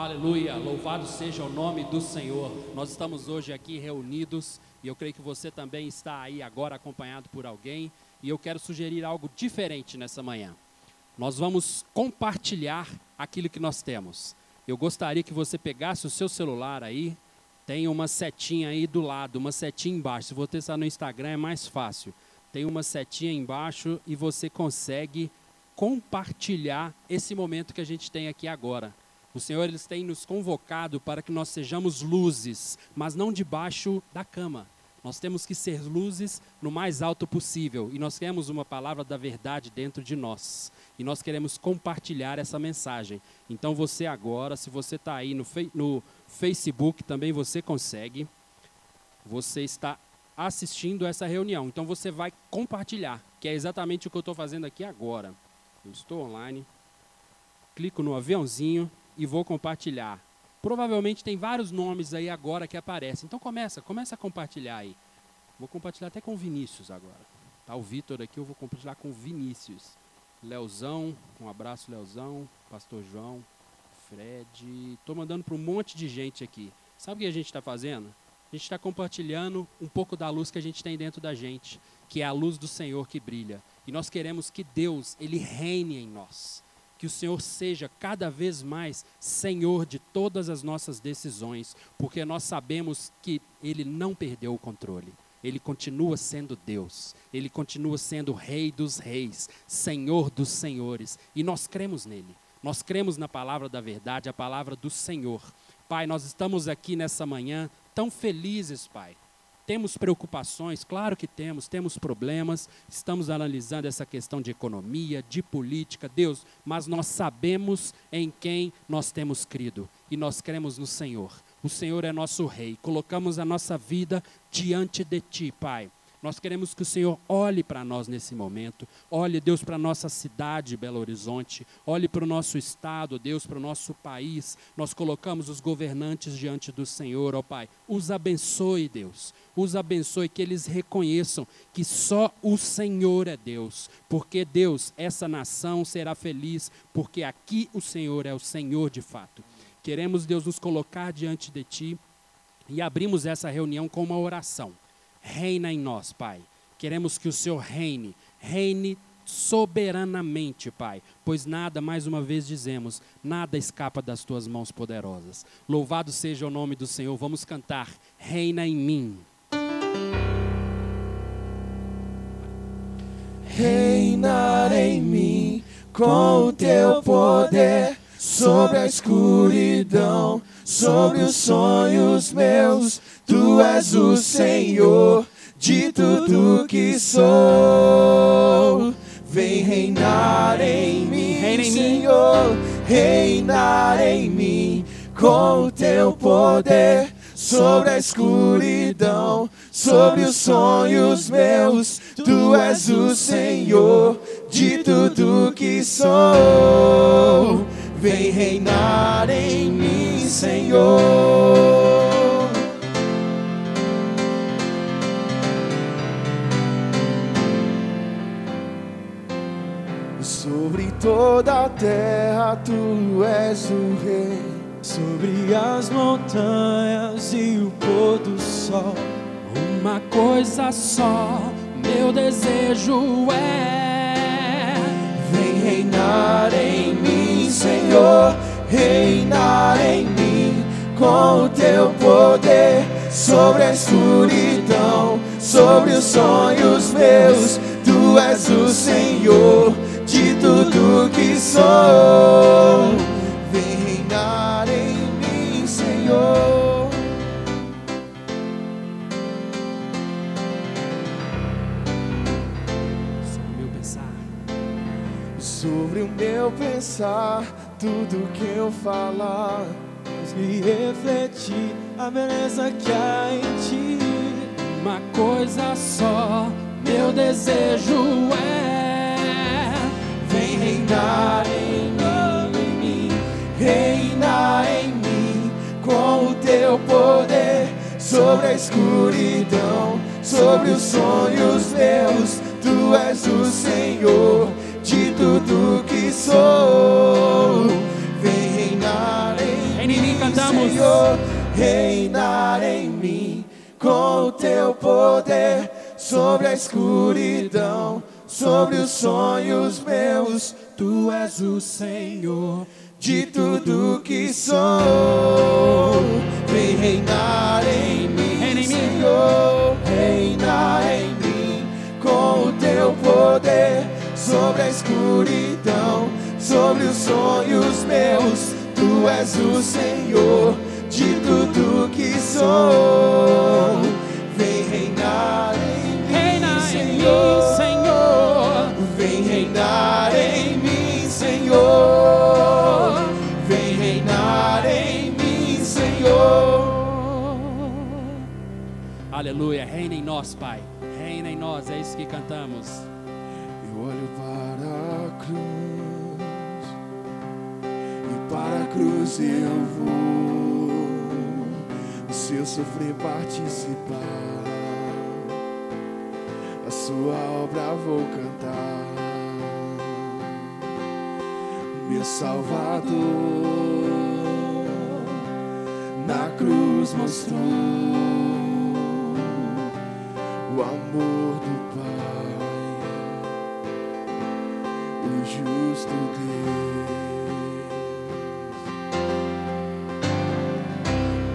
Aleluia, louvado seja o nome do Senhor. Nós estamos hoje aqui reunidos e eu creio que você também está aí agora acompanhado por alguém. E eu quero sugerir algo diferente nessa manhã. Nós vamos compartilhar aquilo que nós temos. Eu gostaria que você pegasse o seu celular aí, tem uma setinha aí do lado, uma setinha embaixo. Se você está no Instagram é mais fácil. Tem uma setinha embaixo e você consegue compartilhar esse momento que a gente tem aqui agora. O Senhor eles tem nos convocado para que nós sejamos luzes, mas não debaixo da cama. Nós temos que ser luzes no mais alto possível e nós temos uma palavra da verdade dentro de nós e nós queremos compartilhar essa mensagem. Então você agora, se você está aí no, no Facebook, também você consegue. Você está assistindo essa reunião, então você vai compartilhar, que é exatamente o que eu estou fazendo aqui agora. Eu estou online, clico no aviãozinho e vou compartilhar. Provavelmente tem vários nomes aí agora que aparecem. Então começa, começa a compartilhar aí. Vou compartilhar até com o Vinícius agora. Tá o Vitor aqui, eu vou compartilhar com o Vinícius. Leozão, um abraço Leozão, Pastor João, Fred. Estou mandando para um monte de gente aqui. Sabe o que a gente está fazendo? A gente está compartilhando um pouco da luz que a gente tem dentro da gente, que é a luz do Senhor que brilha. E nós queremos que Deus, Ele reine em nós que o Senhor seja cada vez mais Senhor de todas as nossas decisões, porque nós sabemos que Ele não perdeu o controle. Ele continua sendo Deus, Ele continua sendo Rei dos Reis, Senhor dos Senhores, e nós cremos nele. Nós cremos na palavra da verdade, a palavra do Senhor. Pai, nós estamos aqui nessa manhã tão felizes, Pai, temos preocupações, claro que temos, temos problemas, estamos analisando essa questão de economia, de política, Deus, mas nós sabemos em quem nós temos crido e nós cremos no Senhor. O Senhor é nosso Rei, colocamos a nossa vida diante de Ti, Pai nós queremos que o Senhor olhe para nós nesse momento, olhe, Deus, para a nossa cidade, Belo Horizonte, olhe para o nosso estado, Deus, para o nosso país. Nós colocamos os governantes diante do Senhor, ó Pai. Os abençoe, Deus. Os abençoe, que eles reconheçam que só o Senhor é Deus. Porque, Deus, essa nação será feliz, porque aqui o Senhor é o Senhor de fato. Queremos, Deus, nos colocar diante de Ti e abrimos essa reunião com uma oração. Reina em nós, Pai. Queremos que o Senhor reine, reine soberanamente, Pai, pois nada, mais uma vez dizemos, nada escapa das tuas mãos poderosas. Louvado seja o nome do Senhor. Vamos cantar: Reina em mim. Reinar em mim com o teu poder sobre a escuridão, sobre os sonhos meus Tu és o Senhor de tudo que sou. Vem reinar em mim, Reina em Senhor, mim. reinar em mim com o teu poder sobre a escuridão, sobre os sonhos meus. Tu és o Senhor de tudo que sou. Vem reinar em mim, Senhor. toda a terra tu és o rei. Sobre as montanhas e o pôr do sol, uma coisa só, meu desejo é: Vem reinar em mim, Senhor, reinar em mim com o teu poder sobre a escuridão, sobre os sonhos meus. Tu és o Senhor de tudo que sou. Meu pensar, tudo que eu falar, me refletir a beleza que há em ti. Uma coisa só, meu desejo é reinar em mim, reina em mim com o teu poder sobre a escuridão, sobre os sonhos meus. Tu és o Senhor de tudo que sou. Vem reinar em mim, reinar em mim com o teu poder sobre a escuridão, sobre os sonhos meus. Tu és o Senhor de tudo que sou. Vem reinar em mim, Reina em mim. Senhor, reinar em mim com o teu poder sobre a escuridão, sobre os sonhos meus. Tu és o Senhor de tudo que sou. Vem reinar em mim, em Senhor. mim, Senhor. Vem reinar em mim, Senhor. Vem reinar em mim, Senhor. Aleluia. Reina em nós, Pai. Reina em nós. É isso que cantamos. Olho para a cruz e para a cruz eu vou. Se eu sofrer participar, a sua obra vou cantar. Meu Salvador na cruz mostrou o amor do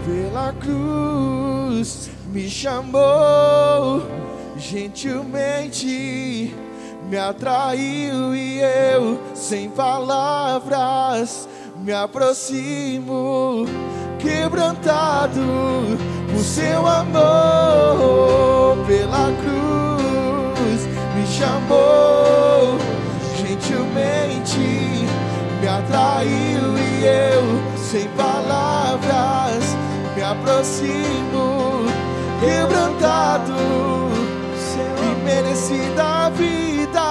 Pela cruz me chamou gentilmente, me atraiu e eu, sem palavras, me aproximo, quebrantado por seu amor. Pela cruz me chamou gentilmente me atraiu e eu, aproximo, quebrantado, e merecida vida,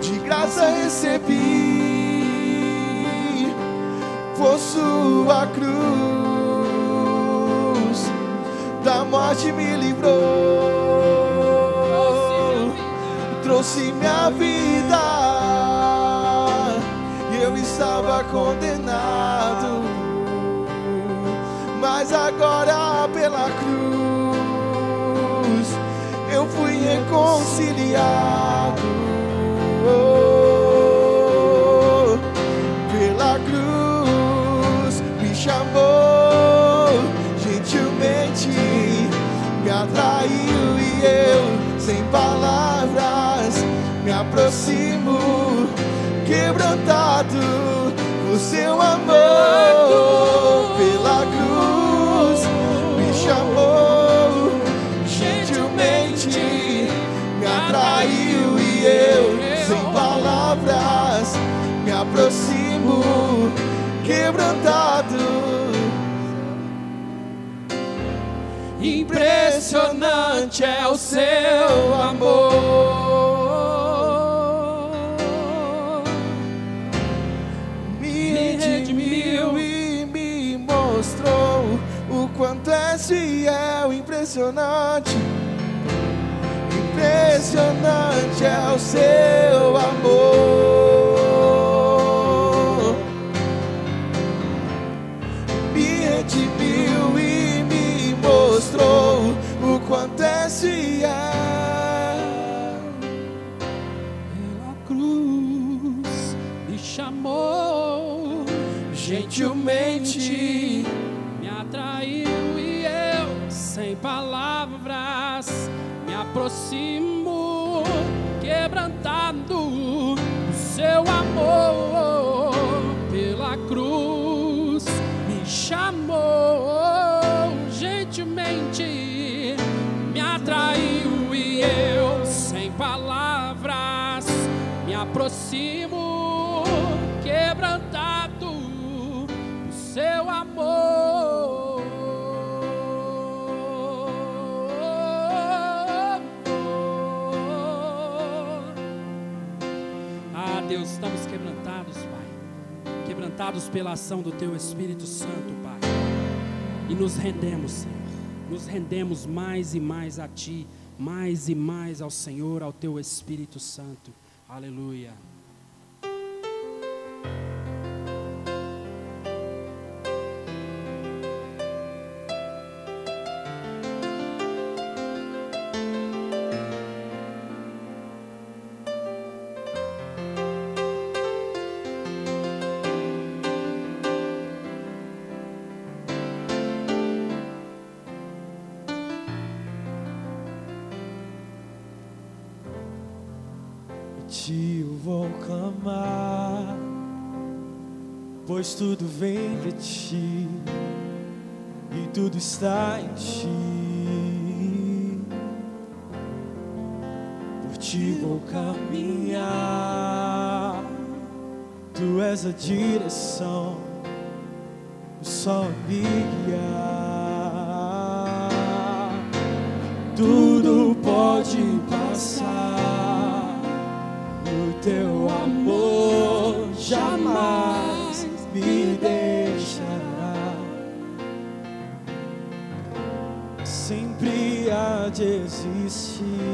de graça recebi, por sua cruz, da morte me livrou trouxe minha vida. E eu estava condenado, mas agora pela cruz eu fui reconciliado. Pela cruz me chamou gentilmente, me atraiu e eu, sem palavras, me aproximo, quebrantado o seu amor. Impressionante é o seu amor. Me redimiu e me mostrou o quanto é fiel, impressionante. Impressionante é o seu amor. Quebrantados pela ação do Teu Espírito Santo, Pai. E nos rendemos, Senhor. Nos rendemos mais e mais a Ti, mais e mais ao Senhor, ao Teu Espírito Santo. Aleluia. Vou clamar, pois tudo vem de ti e tudo está em ti. Por ti vou caminhar, tu és a direção, só me guiar. Tudo pode passar, 起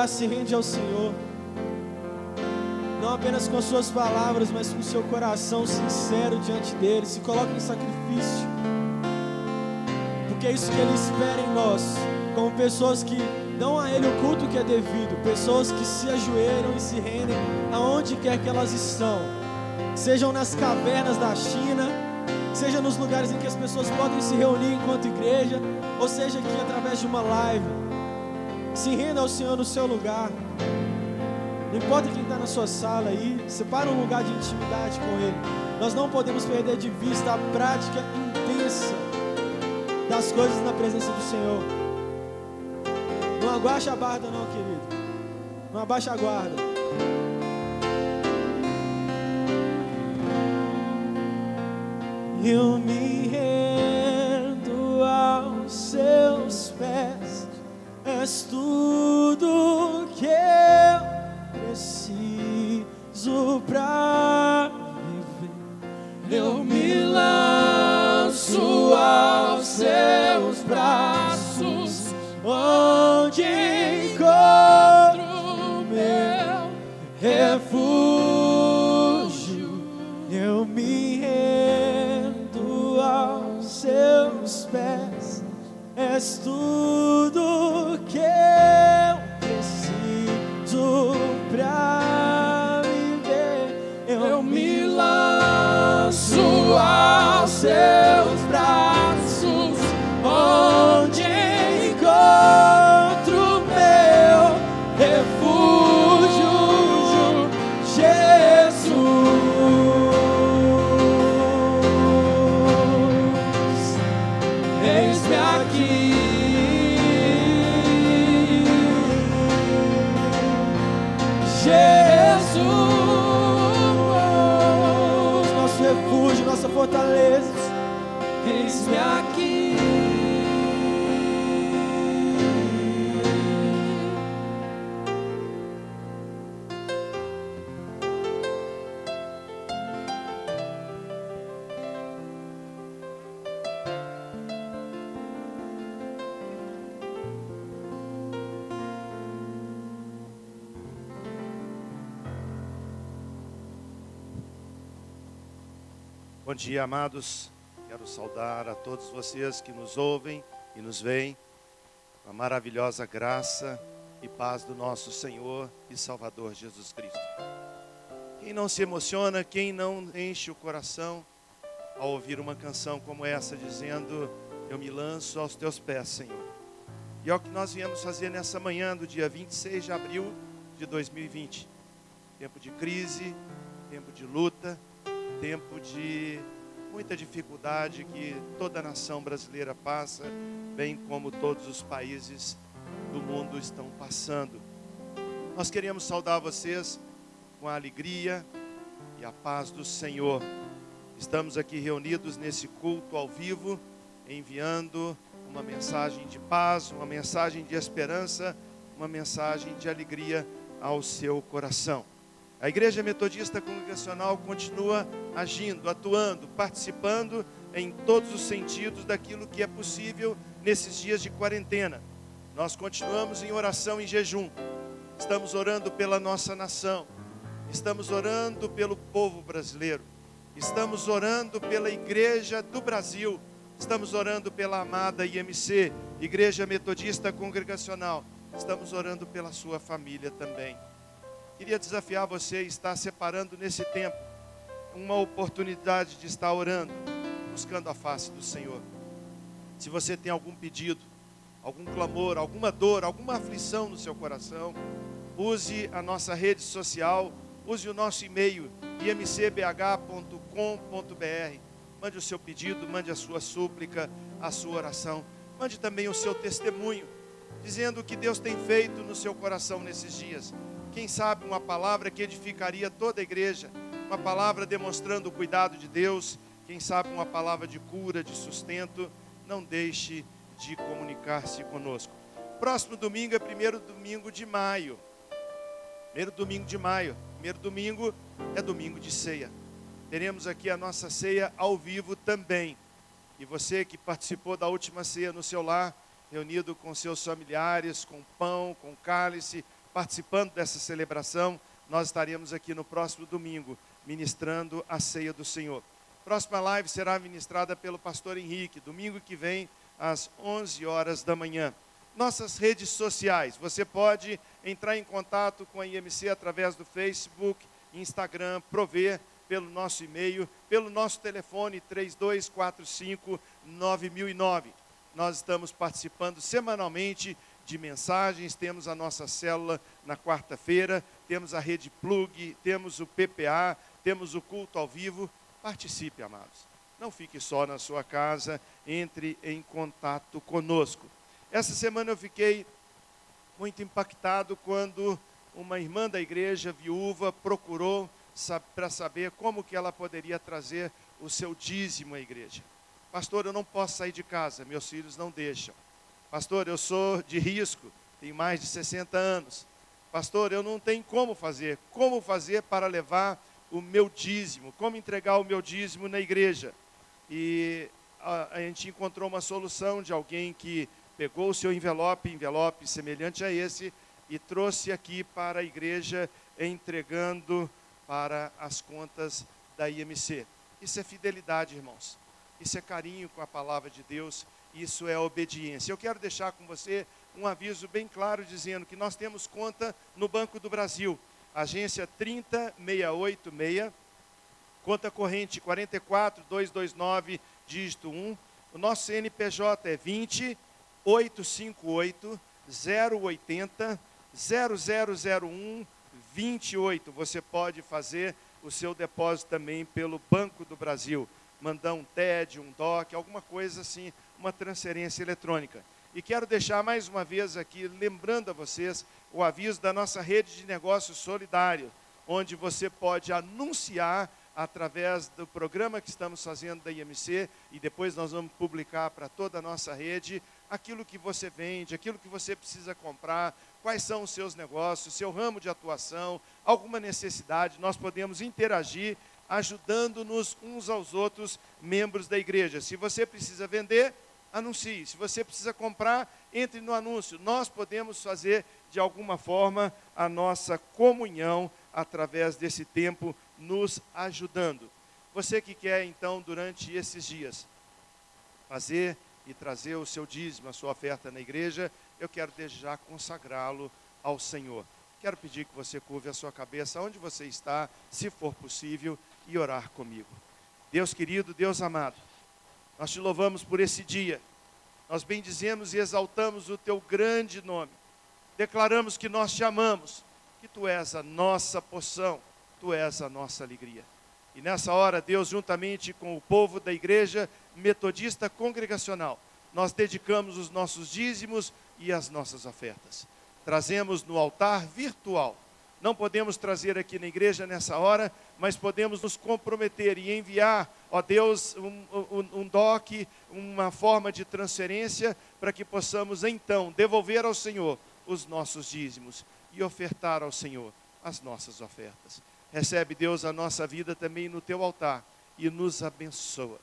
lugar se rende ao Senhor. Não apenas com as suas palavras, mas com seu coração sincero diante dele. Se coloque em sacrifício. Porque é isso que ele espera em nós, como pessoas que dão a ele o culto que é devido, pessoas que se ajoelham e se rendem aonde quer que elas estão. Sejam nas cavernas da China, seja nos lugares em que as pessoas podem se reunir enquanto igreja, ou seja aqui através de uma live. Se renda ao Senhor no seu lugar. Não importa quem está na sua sala aí, separa um lugar de intimidade com Ele. Nós não podemos perder de vista a prática intensa das coisas na presença do Senhor. Não abaixa a guarda, não, querido. Não abaixa a guarda. Eu me rendo És tudo que eu preciso pra viver. Dia, amados. Quero saudar a todos vocês que nos ouvem e nos veem. A maravilhosa graça e paz do nosso Senhor e Salvador Jesus Cristo. Quem não se emociona, quem não enche o coração ao ouvir uma canção como essa, dizendo: Eu me lanço aos teus pés, Senhor. E é o que nós viemos fazer nessa manhã do dia 26 de abril de 2020. Tempo de crise, tempo de luta tempo de muita dificuldade que toda a nação brasileira passa, bem como todos os países do mundo estão passando. Nós queremos saudar vocês com a alegria e a paz do Senhor. Estamos aqui reunidos nesse culto ao vivo, enviando uma mensagem de paz, uma mensagem de esperança, uma mensagem de alegria ao seu coração. A Igreja Metodista Congregacional continua agindo, atuando, participando em todos os sentidos daquilo que é possível nesses dias de quarentena. Nós continuamos em oração e jejum. Estamos orando pela nossa nação. Estamos orando pelo povo brasileiro. Estamos orando pela Igreja do Brasil. Estamos orando pela amada IMC, Igreja Metodista Congregacional. Estamos orando pela sua família também. Queria desafiar você a estar separando nesse tempo uma oportunidade de estar orando, buscando a face do Senhor. Se você tem algum pedido, algum clamor, alguma dor, alguma aflição no seu coração, use a nossa rede social, use o nosso e-mail imcbh.com.br. Mande o seu pedido, mande a sua súplica, a sua oração. Mande também o seu testemunho, dizendo o que Deus tem feito no seu coração nesses dias. Quem sabe uma palavra que edificaria toda a igreja, uma palavra demonstrando o cuidado de Deus, quem sabe uma palavra de cura, de sustento, não deixe de comunicar-se conosco. Próximo domingo é primeiro domingo de maio. Primeiro domingo de maio. Primeiro domingo é domingo de ceia. Teremos aqui a nossa ceia ao vivo também. E você que participou da última ceia no seu lar, reunido com seus familiares, com pão, com cálice, participando dessa celebração, nós estaremos aqui no próximo domingo, ministrando a ceia do Senhor. Próxima live será ministrada pelo pastor Henrique, domingo que vem, às 11 horas da manhã. Nossas redes sociais, você pode entrar em contato com a IMC através do Facebook, Instagram, Prover, pelo nosso e-mail, pelo nosso telefone 3245 9009. Nós estamos participando semanalmente de mensagens, temos a nossa célula na quarta-feira, temos a rede Plug, temos o PPA, temos o culto ao vivo. Participe, amados. Não fique só na sua casa, entre em contato conosco. Essa semana eu fiquei muito impactado quando uma irmã da igreja, viúva, procurou para saber como que ela poderia trazer o seu dízimo à igreja. Pastor, eu não posso sair de casa, meus filhos não deixam. Pastor, eu sou de risco, tenho mais de 60 anos. Pastor, eu não tenho como fazer. Como fazer para levar o meu dízimo? Como entregar o meu dízimo na igreja? E a, a gente encontrou uma solução de alguém que pegou o seu envelope, envelope semelhante a esse, e trouxe aqui para a igreja, entregando para as contas da IMC. Isso é fidelidade, irmãos. Isso é carinho com a palavra de Deus isso é obediência. Eu quero deixar com você um aviso bem claro dizendo que nós temos conta no Banco do Brasil, agência 30686, conta corrente 44229, dígito 1. O nosso CNPJ é 20 858 080 0001 28. Você pode fazer o seu depósito também pelo Banco do Brasil. Mandar um TED, um DOC, alguma coisa assim uma transferência eletrônica. E quero deixar mais uma vez aqui, lembrando a vocês, o aviso da nossa rede de negócios solidário, onde você pode anunciar através do programa que estamos fazendo da IMC e depois nós vamos publicar para toda a nossa rede aquilo que você vende, aquilo que você precisa comprar, quais são os seus negócios, seu ramo de atuação, alguma necessidade, nós podemos interagir ajudando-nos uns aos outros, membros da igreja. Se você precisa vender, anuncie. Se você precisa comprar, entre no anúncio. Nós podemos fazer de alguma forma a nossa comunhão através desse tempo nos ajudando. Você que quer então durante esses dias fazer e trazer o seu dízimo, a sua oferta na igreja, eu quero desde já consagrá-lo ao Senhor. Quero pedir que você curve a sua cabeça onde você está, se for possível, e orar comigo. Deus querido, Deus amado, nós te louvamos por esse dia. Nós bendizemos e exaltamos o teu grande nome. Declaramos que nós te amamos, que tu és a nossa poção, tu és a nossa alegria. E nessa hora, Deus, juntamente com o povo da igreja metodista congregacional, nós dedicamos os nossos dízimos e as nossas ofertas. Trazemos no altar virtual não podemos trazer aqui na igreja nessa hora, mas podemos nos comprometer e enviar, ó Deus, um, um, um DOC, uma forma de transferência, para que possamos então devolver ao Senhor os nossos dízimos e ofertar ao Senhor as nossas ofertas. Recebe, Deus, a nossa vida também no teu altar e nos abençoa.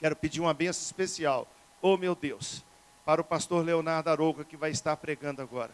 Quero pedir uma benção especial, oh meu Deus, para o pastor Leonardo Arouca, que vai estar pregando agora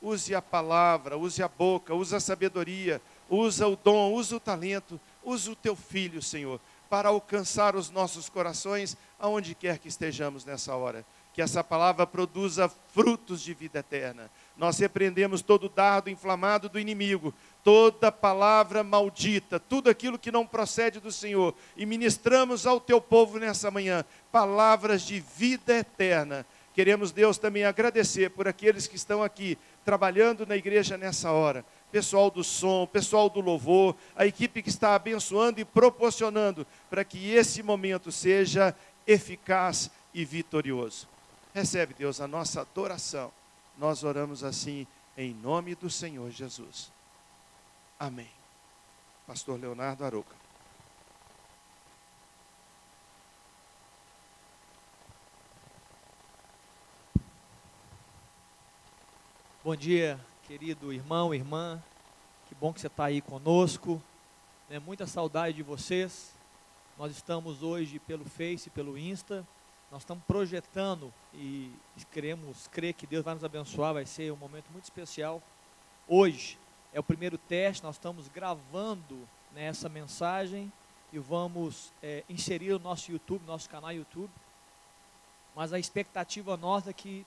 use a palavra, use a boca, use a sabedoria, usa o dom, usa o talento, use o teu filho, Senhor, para alcançar os nossos corações aonde quer que estejamos nessa hora. Que essa palavra produza frutos de vida eterna. Nós repreendemos todo dardo inflamado do inimigo, toda palavra maldita, tudo aquilo que não procede do Senhor, e ministramos ao teu povo nessa manhã palavras de vida eterna. Queremos, Deus, também agradecer por aqueles que estão aqui trabalhando na igreja nessa hora. Pessoal do som, pessoal do louvor, a equipe que está abençoando e proporcionando para que esse momento seja eficaz e vitorioso. Recebe, Deus, a nossa adoração. Nós oramos assim em nome do Senhor Jesus. Amém. Pastor Leonardo Aroca. Bom dia, querido irmão, irmã. Que bom que você está aí conosco. É muita saudade de vocês. Nós estamos hoje pelo Face, pelo Insta. Nós estamos projetando e queremos crer que Deus vai nos abençoar. Vai ser um momento muito especial. Hoje é o primeiro teste. Nós estamos gravando nessa mensagem e vamos é, inserir o nosso YouTube, nosso canal YouTube. Mas a expectativa nossa é que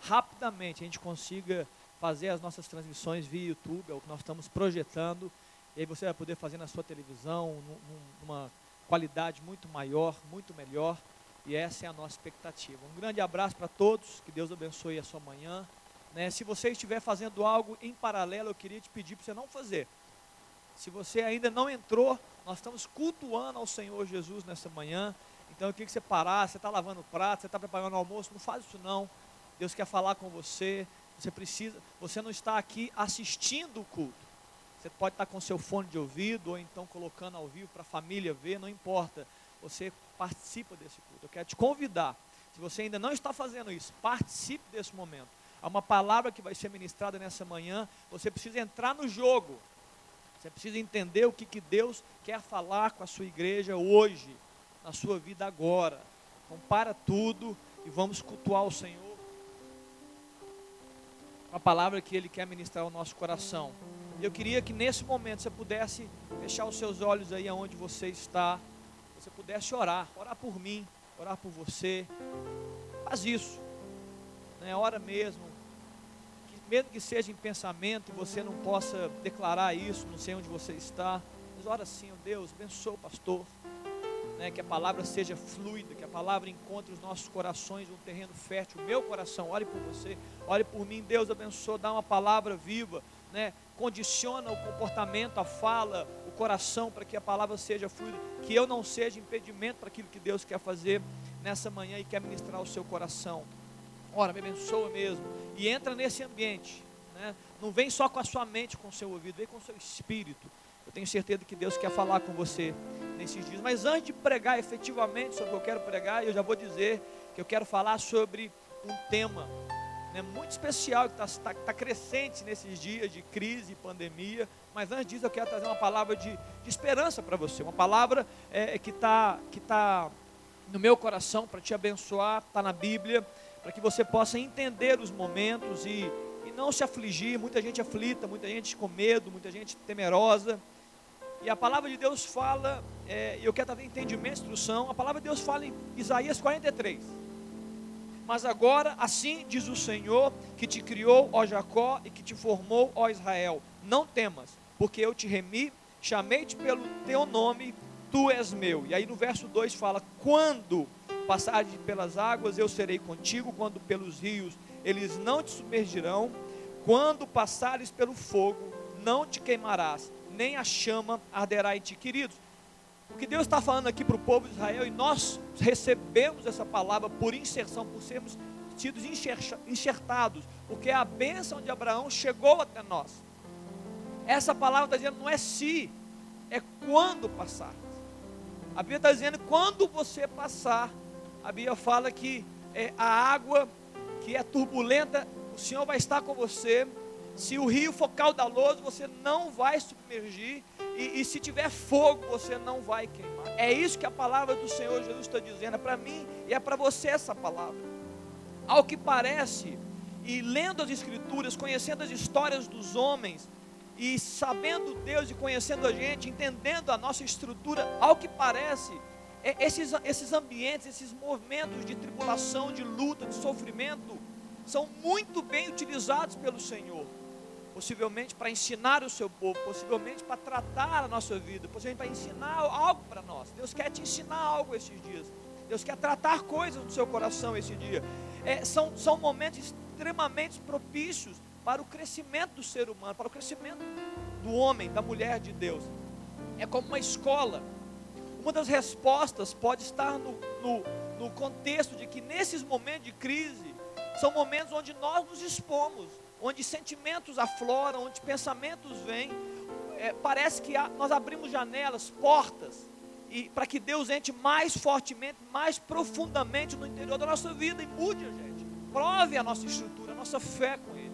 rapidamente a gente consiga fazer as nossas transmissões via YouTube, é o que nós estamos projetando. E aí você vai poder fazer na sua televisão, numa qualidade muito maior, muito melhor. E essa é a nossa expectativa. Um grande abraço para todos, que Deus abençoe a sua manhã. Né? Se você estiver fazendo algo em paralelo, eu queria te pedir para você não fazer. Se você ainda não entrou, nós estamos cultuando ao Senhor Jesus nessa manhã. Então eu queria que você parasse, você está lavando o prato, você está preparando o almoço, não faz isso não. Deus quer falar com você. Você precisa, você não está aqui assistindo o culto. Você pode estar com seu fone de ouvido ou então colocando ao vivo para a família ver, não importa. Você participa desse culto. Eu quero te convidar. Se você ainda não está fazendo isso, participe desse momento. Há uma palavra que vai ser ministrada nessa manhã. Você precisa entrar no jogo. Você precisa entender o que, que Deus quer falar com a sua igreja hoje, na sua vida agora. Então, para tudo e vamos cultuar o Senhor uma palavra que Ele quer ministrar ao nosso coração. Eu queria que nesse momento você pudesse fechar os seus olhos aí aonde você está, você pudesse orar, orar por mim, orar por você. Faz isso, né? Ora mesmo, que, mesmo que seja em pensamento e você não possa declarar isso, não sei onde você está, mas ora assim, oh Deus, abençoa o pastor, né, que a palavra seja fluida, que a palavra encontre os nossos corações um terreno fértil. Meu coração, ore por você, ore por mim. Deus abençoa, dá uma palavra viva, né, condiciona o comportamento, a fala, coração para que a palavra seja fluida, que eu não seja impedimento para aquilo que Deus quer fazer nessa manhã e quer ministrar o seu coração. Ora, me abençoa mesmo e entra nesse ambiente. Né? Não vem só com a sua mente, com o seu ouvido, vem com o seu espírito tenho certeza que Deus quer falar com você nesses dias. Mas antes de pregar efetivamente sobre o que eu quero pregar, eu já vou dizer que eu quero falar sobre um tema né, muito especial que está tá, tá crescente nesses dias de crise e pandemia. Mas antes disso, eu quero trazer uma palavra de, de esperança para você, uma palavra é, que está que tá no meu coração para te abençoar, está na Bíblia, para que você possa entender os momentos e, e não se afligir. Muita gente aflita, muita gente com medo, muita gente temerosa. E a palavra de Deus fala, é, eu quero trazer entendimento, instrução. A palavra de Deus fala em Isaías 43. Mas agora, assim diz o Senhor, que te criou, ó Jacó, e que te formou, ó Israel: Não temas, porque eu te remi, chamei-te pelo teu nome, tu és meu. E aí no verso 2 fala: Quando passares pelas águas, eu serei contigo, quando pelos rios, eles não te submergirão. Quando passares pelo fogo, não te queimarás, nem a chama arderá em ti, queridos. O que Deus está falando aqui para o povo de Israel, e nós recebemos essa palavra por inserção, por sermos tidos enxertados, porque a bênção de Abraão chegou até nós. Essa palavra está dizendo não é se, é quando passar. A Bíblia está dizendo quando você passar. A Bíblia fala que é, a água que é turbulenta, o Senhor vai estar com você. Se o rio for caudaloso, você não vai submergir. E, e, se tiver fogo, você não vai queimar. É isso que a palavra do Senhor Jesus está dizendo. É para mim e é para você essa palavra. Ao que parece, e lendo as Escrituras, conhecendo as histórias dos homens, e sabendo Deus e conhecendo a gente, entendendo a nossa estrutura, ao que parece, é, esses, esses ambientes, esses movimentos de tribulação, de luta, de sofrimento, são muito bem utilizados pelo Senhor possivelmente para ensinar o seu povo, possivelmente para tratar a nossa vida, possivelmente para ensinar algo para nós. Deus quer te ensinar algo esses dias. Deus quer tratar coisas no seu coração esse dia. É, são, são momentos extremamente propícios para o crescimento do ser humano, para o crescimento do homem, da mulher de Deus. É como uma escola. Uma das respostas pode estar no, no, no contexto de que nesses momentos de crise, são momentos onde nós nos expomos, onde sentimentos afloram, onde pensamentos vêm. É, parece que há, nós abrimos janelas, portas, e para que Deus entre mais fortemente, mais profundamente no interior da nossa vida e mude a gente. Prove a nossa estrutura, a nossa fé com Ele.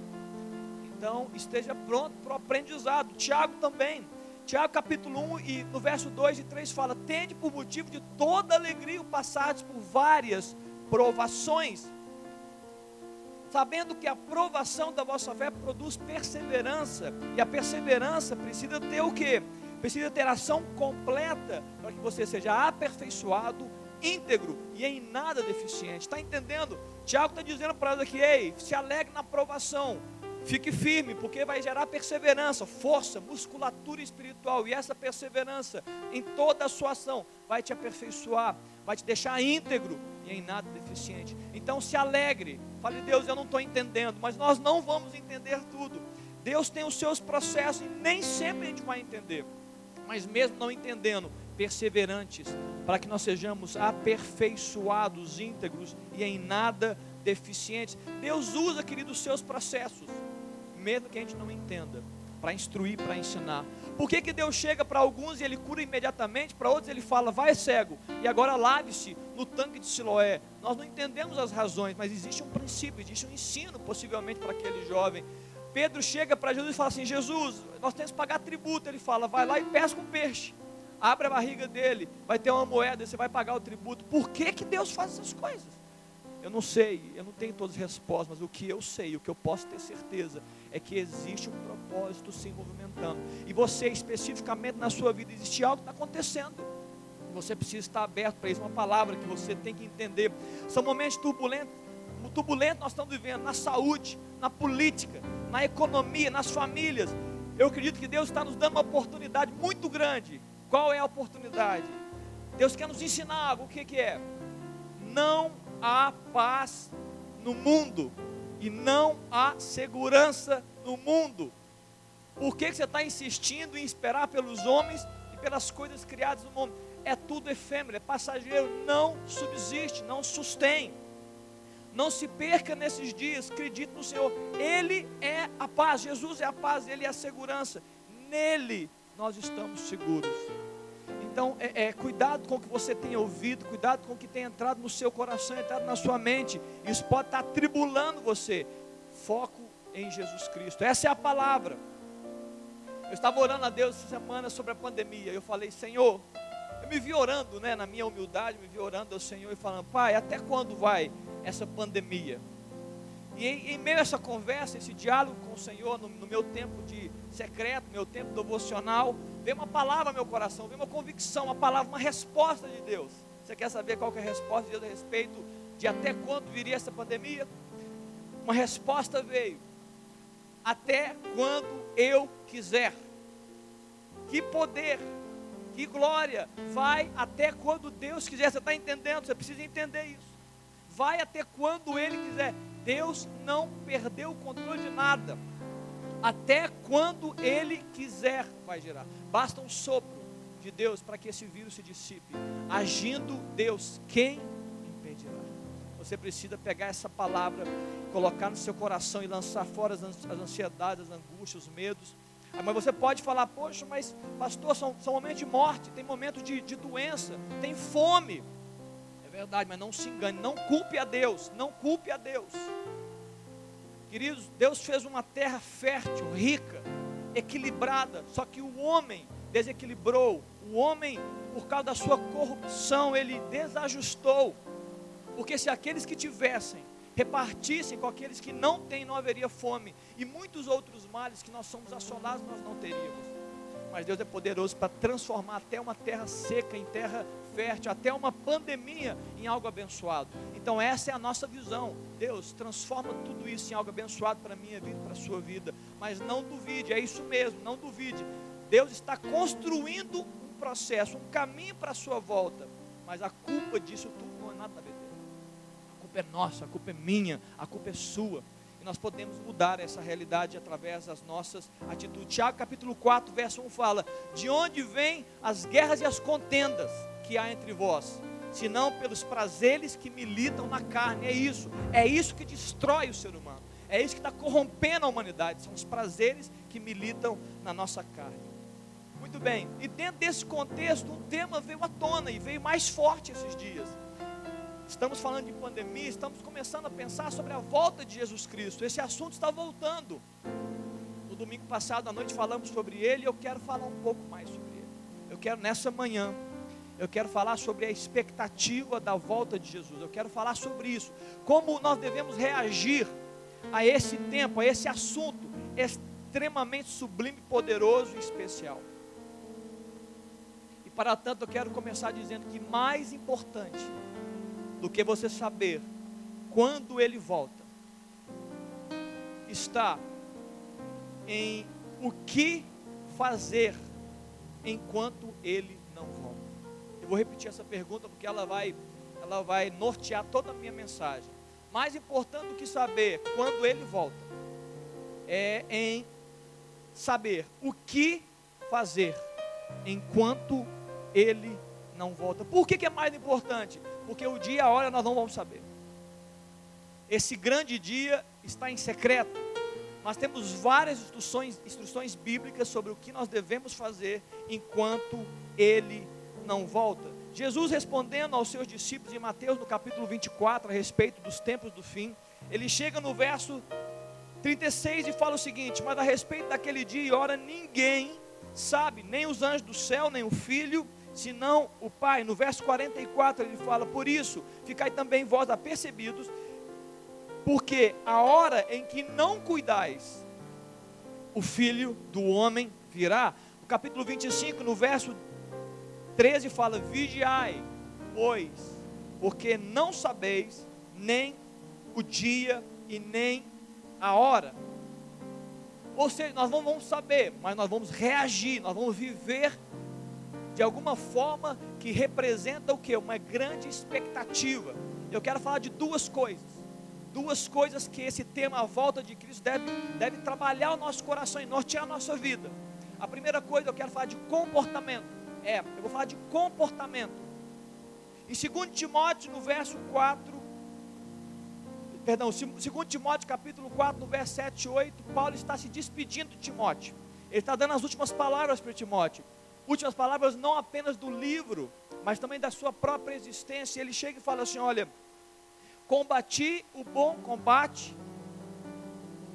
Então, esteja pronto para o aprendizado. Tiago também. Tiago capítulo 1 e no verso 2 e 3 fala: Tende por motivo de toda alegria o passados por várias provações sabendo que a provação da vossa fé produz perseverança, e a perseverança precisa ter o que? Precisa ter ação completa para que você seja aperfeiçoado, íntegro e em nada deficiente. Está entendendo? Tiago está dizendo para nós aqui: ei, se alegre na provação, Fique firme, porque vai gerar perseverança, força, musculatura espiritual. E essa perseverança em toda a sua ação vai te aperfeiçoar, vai te deixar íntegro e em nada deficiente. Então se alegre. Fale, Deus, eu não estou entendendo, mas nós não vamos entender tudo. Deus tem os seus processos e nem sempre a gente vai entender. Mas mesmo não entendendo, perseverantes, para que nós sejamos aperfeiçoados, íntegros e em nada deficientes. Deus usa, querido, os seus processos mesmo que a gente não entenda, para instruir, para ensinar. Por que, que Deus chega para alguns e ele cura imediatamente, para outros ele fala, vai cego, e agora lave-se no tanque de Siloé? Nós não entendemos as razões, mas existe um princípio, existe um ensino possivelmente para aquele jovem. Pedro chega para Jesus e fala assim: Jesus, nós temos que pagar tributo. Ele fala: vai lá e pesca um peixe. Abre a barriga dele, vai ter uma moeda, você vai pagar o tributo. Por que, que Deus faz essas coisas? Eu não sei, eu não tenho todas as respostas, mas o que eu sei, o que eu posso ter certeza, é que existe um propósito se movimentando. E você, especificamente na sua vida, existe algo que está acontecendo. Você precisa estar aberto para isso, uma palavra que você tem que entender. São momentos turbulentos, turbulentos nós estamos vivendo na saúde, na política, na economia, nas famílias. Eu acredito que Deus está nos dando uma oportunidade muito grande. Qual é a oportunidade? Deus quer nos ensinar algo. O que, que é? Não há paz no mundo e não há segurança no mundo. Por que, você está insistindo em esperar pelos homens e pelas coisas criadas no mundo? É tudo efêmero, é passageiro, não subsiste, não sustém. Não se perca nesses dias, acredite no Senhor. Ele é a paz, Jesus é a paz, Ele é a segurança. Nele nós estamos seguros. Então, é, é, cuidado com o que você tem ouvido, cuidado com o que tem entrado no seu coração, entrado na sua mente. Isso pode estar tribulando você. Foco em Jesus Cristo. Essa é a palavra. Eu estava orando a Deus essa semana sobre a pandemia. Eu falei, Senhor, eu me vi orando, né, na minha humildade, me vi orando ao Senhor e falando, Pai, até quando vai essa pandemia? E em, em meio a essa conversa, esse diálogo com o Senhor, no, no meu tempo de secreto, meu tempo devocional, veio uma palavra ao meu coração, veio uma convicção, uma palavra, uma resposta de Deus. Você quer saber qual que é a resposta de Deus a respeito de até quando viria essa pandemia? Uma resposta veio. Até quando eu quiser. Que poder que glória, vai até quando Deus quiser. Você está entendendo? Você precisa entender isso. Vai até quando Ele quiser. Deus não perdeu o controle de nada. Até quando Ele quiser, vai gerar. Basta um sopro de Deus para que esse vírus se dissipe. Agindo Deus, quem impedirá? Você precisa pegar essa palavra, colocar no seu coração e lançar fora as ansiedades, as angústias, os medos ah, mas você pode falar, poxa, mas pastor, são, são momentos de morte, tem momentos de, de doença, tem fome. Verdade, mas não se engane, não culpe a Deus, não culpe a Deus. Queridos, Deus fez uma terra fértil, rica, equilibrada, só que o homem desequilibrou, o homem, por causa da sua corrupção, ele desajustou. Porque se aqueles que tivessem repartissem com aqueles que não têm, não haveria fome. E muitos outros males que nós somos assolados, nós não teríamos. Mas Deus é poderoso para transformar até uma terra seca em terra até uma pandemia em algo abençoado. Então essa é a nossa visão. Deus transforma tudo isso em algo abençoado para a minha vida, para a sua vida. Mas não duvide, é isso mesmo, não duvide. Deus está construindo um processo, um caminho para a sua volta. Mas a culpa disso tudo não é nada a ver culpa é nossa, a culpa é minha, a culpa é sua. E nós podemos mudar essa realidade através das nossas atitudes. Tiago capítulo 4, verso 1 fala: De onde vêm as guerras e as contendas que há entre vós? Senão pelos prazeres que militam na carne. É isso, é isso que destrói o ser humano. É isso que está corrompendo a humanidade. São os prazeres que militam na nossa carne. Muito bem, e dentro desse contexto, um tema veio à tona e veio mais forte esses dias Estamos falando de pandemia, estamos começando a pensar sobre a volta de Jesus Cristo. Esse assunto está voltando. No domingo passado à noite falamos sobre ele e eu quero falar um pouco mais sobre ele. Eu quero nessa manhã, eu quero falar sobre a expectativa da volta de Jesus. Eu quero falar sobre isso. Como nós devemos reagir a esse tempo, a esse assunto extremamente sublime, poderoso e especial. E para tanto eu quero começar dizendo que mais importante do que você saber quando ele volta, está em o que fazer enquanto ele. Eu vou repetir essa pergunta porque ela vai, ela vai nortear toda a minha mensagem. Mais importante do que saber quando ele volta é em saber o que fazer enquanto ele não volta. Por que, que é mais importante? porque o dia e a hora nós não vamos saber. Esse grande dia está em secreto. Nós temos várias instruções, instruções bíblicas sobre o que nós devemos fazer enquanto ele não volta. Jesus respondendo aos seus discípulos em Mateus no capítulo 24 a respeito dos tempos do fim, ele chega no verso 36 e fala o seguinte: Mas a respeito daquele dia e hora ninguém sabe, nem os anjos do céu, nem o filho, senão o Pai. No verso 44 ele fala: Por isso, ficai também vós apercebidos, porque a hora em que não cuidais, o filho do homem virá. No capítulo 25, no verso 13, fala: Vigiai, pois, porque não sabeis nem o dia e nem a hora. Ou seja, nós não vamos saber, mas nós vamos reagir, nós vamos viver de alguma forma que representa o que? Uma grande expectativa. Eu quero falar de duas coisas. Duas coisas que esse tema, a volta de Cristo, deve, deve trabalhar o nosso coração e nortear a nossa vida. A primeira coisa, eu quero falar de comportamento. É, eu vou falar de comportamento. Em 2 Timóteo, no verso 4, perdão, 2 Timóteo capítulo 4, no verso 7 e 8, Paulo está se despedindo de Timóteo. Ele está dando as últimas palavras para Timóteo. Últimas palavras não apenas do livro, mas também da sua própria existência. Ele chega e fala assim: Olha, combati o bom combate,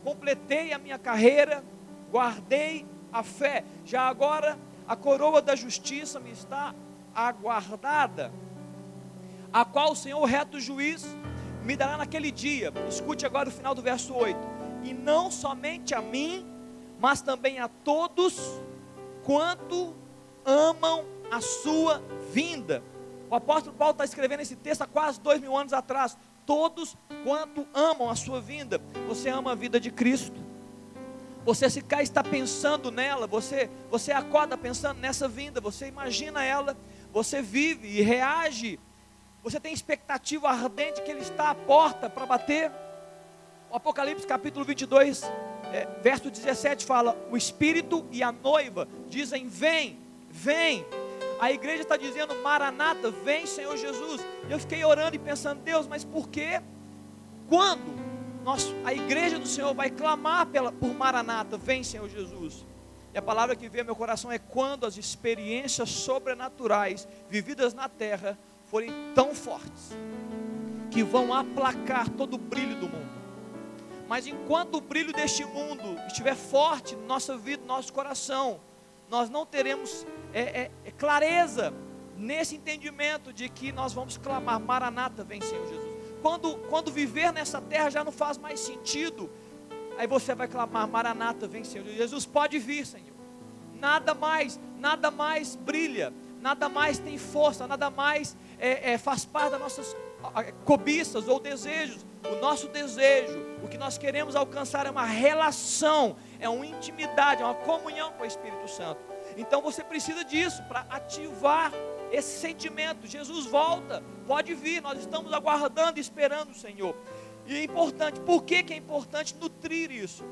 completei a minha carreira, guardei a fé. Já agora a coroa da justiça me está aguardada, a qual o Senhor, reto juiz, me dará naquele dia. Escute agora o final do verso 8. E não somente a mim, mas também a todos quanto amam a sua vinda. O apóstolo Paulo está escrevendo esse texto há quase dois mil anos atrás. Todos quanto amam a sua vinda. Você ama a vida de Cristo? Você se cá está pensando nela, você, você acorda pensando nessa vinda, você imagina ela, você vive e reage, você tem expectativa ardente que ele está à porta para bater. O Apocalipse capítulo 22, é, verso 17 fala: O Espírito e a noiva dizem: Vem, vem. A igreja está dizendo: Maranata, vem, Senhor Jesus. Eu fiquei orando e pensando: Deus, mas por quê? Quando? Nós, a igreja do Senhor vai clamar pela, por Maranata, vem Senhor Jesus. E a palavra que veio ao meu coração é quando as experiências sobrenaturais vividas na terra forem tão fortes que vão aplacar todo o brilho do mundo. Mas enquanto o brilho deste mundo estiver forte na nossa vida, no nosso coração, nós não teremos é, é, é clareza nesse entendimento de que nós vamos clamar: Maranata, vem Senhor Jesus. Quando, quando viver nessa terra já não faz mais sentido, aí você vai clamar: Maranata, vem Senhor. Jesus pode vir, Senhor. Nada mais, nada mais brilha, nada mais tem força, nada mais é, é, faz parte das nossas cobiças ou desejos. O nosso desejo, o que nós queremos alcançar é uma relação, é uma intimidade, é uma comunhão com o Espírito Santo. Então você precisa disso para ativar esse sentimento. Jesus volta, pode vir, nós estamos aguardando esperando o Senhor. E é importante, por que, que é importante nutrir isso?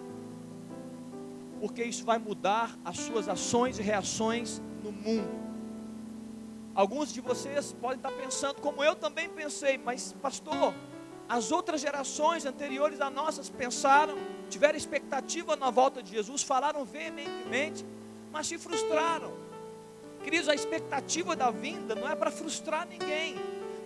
Porque isso vai mudar as suas ações e reações no mundo. Alguns de vocês podem estar pensando, como eu também pensei, mas pastor, as outras gerações anteriores a nossas pensaram, tiveram expectativa na volta de Jesus, falaram veementemente, mas se frustraram. Queridos, a expectativa da vinda não é para frustrar ninguém,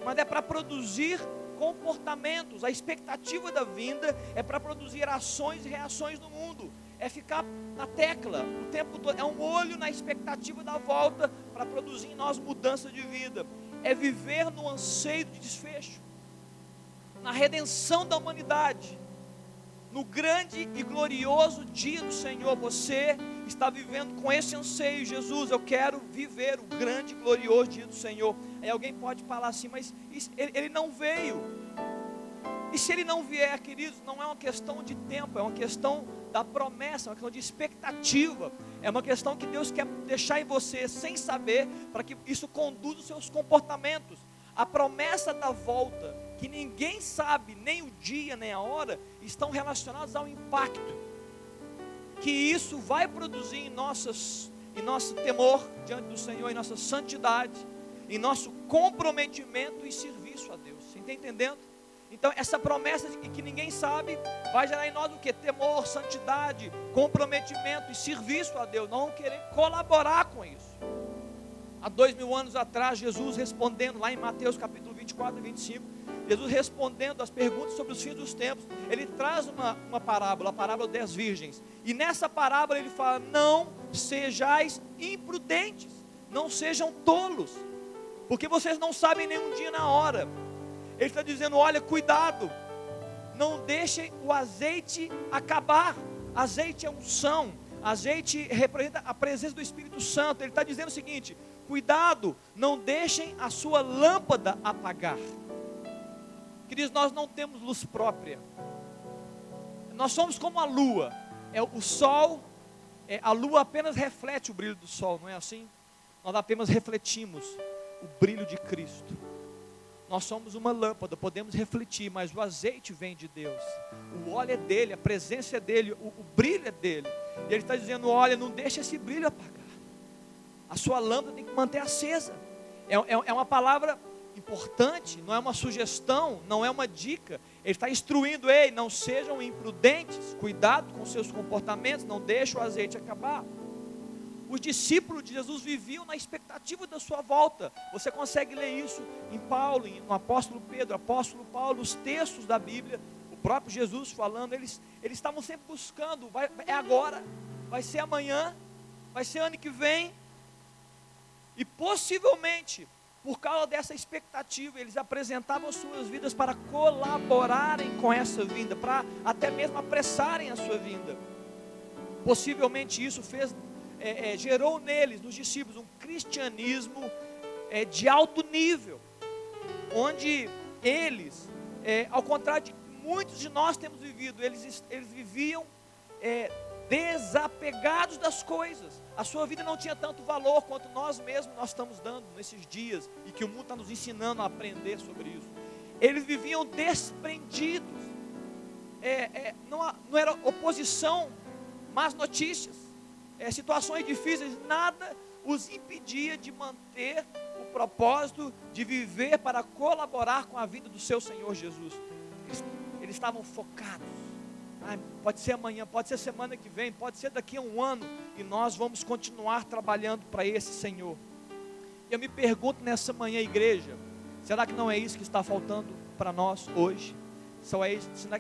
mas é para produzir comportamentos. A expectativa da vinda é para produzir ações e reações no mundo. É ficar na tecla o tempo todo. É um olho na expectativa da volta para produzir em nós mudança de vida. É viver no anseio de desfecho, na redenção da humanidade no grande e glorioso dia do Senhor, você está vivendo com esse anseio, Jesus, eu quero viver o grande e glorioso dia do Senhor. Aí alguém pode falar assim, mas ele, não veio. E se ele não vier, queridos, não é uma questão de tempo, é uma questão da promessa, é uma questão de expectativa, é uma questão que Deus quer deixar em você sem saber, para que isso conduza os seus comportamentos. A promessa da volta, que ninguém sabe nem o dia nem a hora, estão relacionados ao impacto que isso vai produzir em, nossas, em nosso temor diante do Senhor, em nossa santidade, em nosso comprometimento e serviço a Deus. Você está entendendo? Então, essa promessa de que ninguém sabe vai gerar em nós o que? Temor, santidade, comprometimento e serviço a Deus. Não querer colaborar com isso. Há dois mil anos atrás, Jesus respondendo lá em Mateus capítulo 24 e 25, Jesus respondendo às perguntas sobre os fins dos tempos, ele traz uma, uma parábola, a parábola das virgens. E nessa parábola ele fala: Não sejais imprudentes, não sejam tolos, porque vocês não sabem nenhum dia na hora. Ele está dizendo: Olha, cuidado, não deixem o azeite acabar. Azeite é unção, azeite representa a presença do Espírito Santo. Ele está dizendo o seguinte: Cuidado, não deixem a sua lâmpada apagar. Queridos, nós não temos luz própria. Nós somos como a lua. É o sol, é, a lua apenas reflete o brilho do sol, não é assim? Nós apenas refletimos o brilho de Cristo. Nós somos uma lâmpada, podemos refletir, mas o azeite vem de Deus. O óleo é dele, a presença é dele, o, o brilho é dele. E ele está dizendo: olha, não deixa esse brilho apagar. A sua lâmpada tem que manter acesa. É, é, é uma palavra importante, não é uma sugestão, não é uma dica. Ele está instruindo, ei, não sejam imprudentes, cuidado com seus comportamentos, não deixe o azeite acabar. os discípulos de Jesus viviam na expectativa da sua volta. Você consegue ler isso em Paulo, no apóstolo Pedro, apóstolo Paulo, os textos da Bíblia, o próprio Jesus falando, eles, eles estavam sempre buscando, vai, é agora, vai ser amanhã, vai ser ano que vem. E possivelmente, por causa dessa expectativa, eles apresentavam suas vidas para colaborarem com essa vinda, para até mesmo apressarem a sua vinda. Possivelmente isso fez é, é, gerou neles, nos discípulos, um cristianismo é, de alto nível, onde eles, é, ao contrário de muitos de nós temos vivido, eles, eles viviam é, desapegados das coisas. A sua vida não tinha tanto valor quanto nós mesmos nós estamos dando nesses dias e que o mundo está nos ensinando a aprender sobre isso. Eles viviam desprendidos. É, é, não, não, era oposição, más notícias é, situações difíceis, nada os impedia de manter o propósito de viver para colaborar com a vida do seu Senhor Jesus. Eles, eles estavam focados. Ah, pode ser amanhã, pode ser semana que vem, pode ser daqui a um ano, e nós vamos continuar trabalhando para esse Senhor. Eu me pergunto nessa manhã, igreja, será que não é isso que está faltando para nós hoje?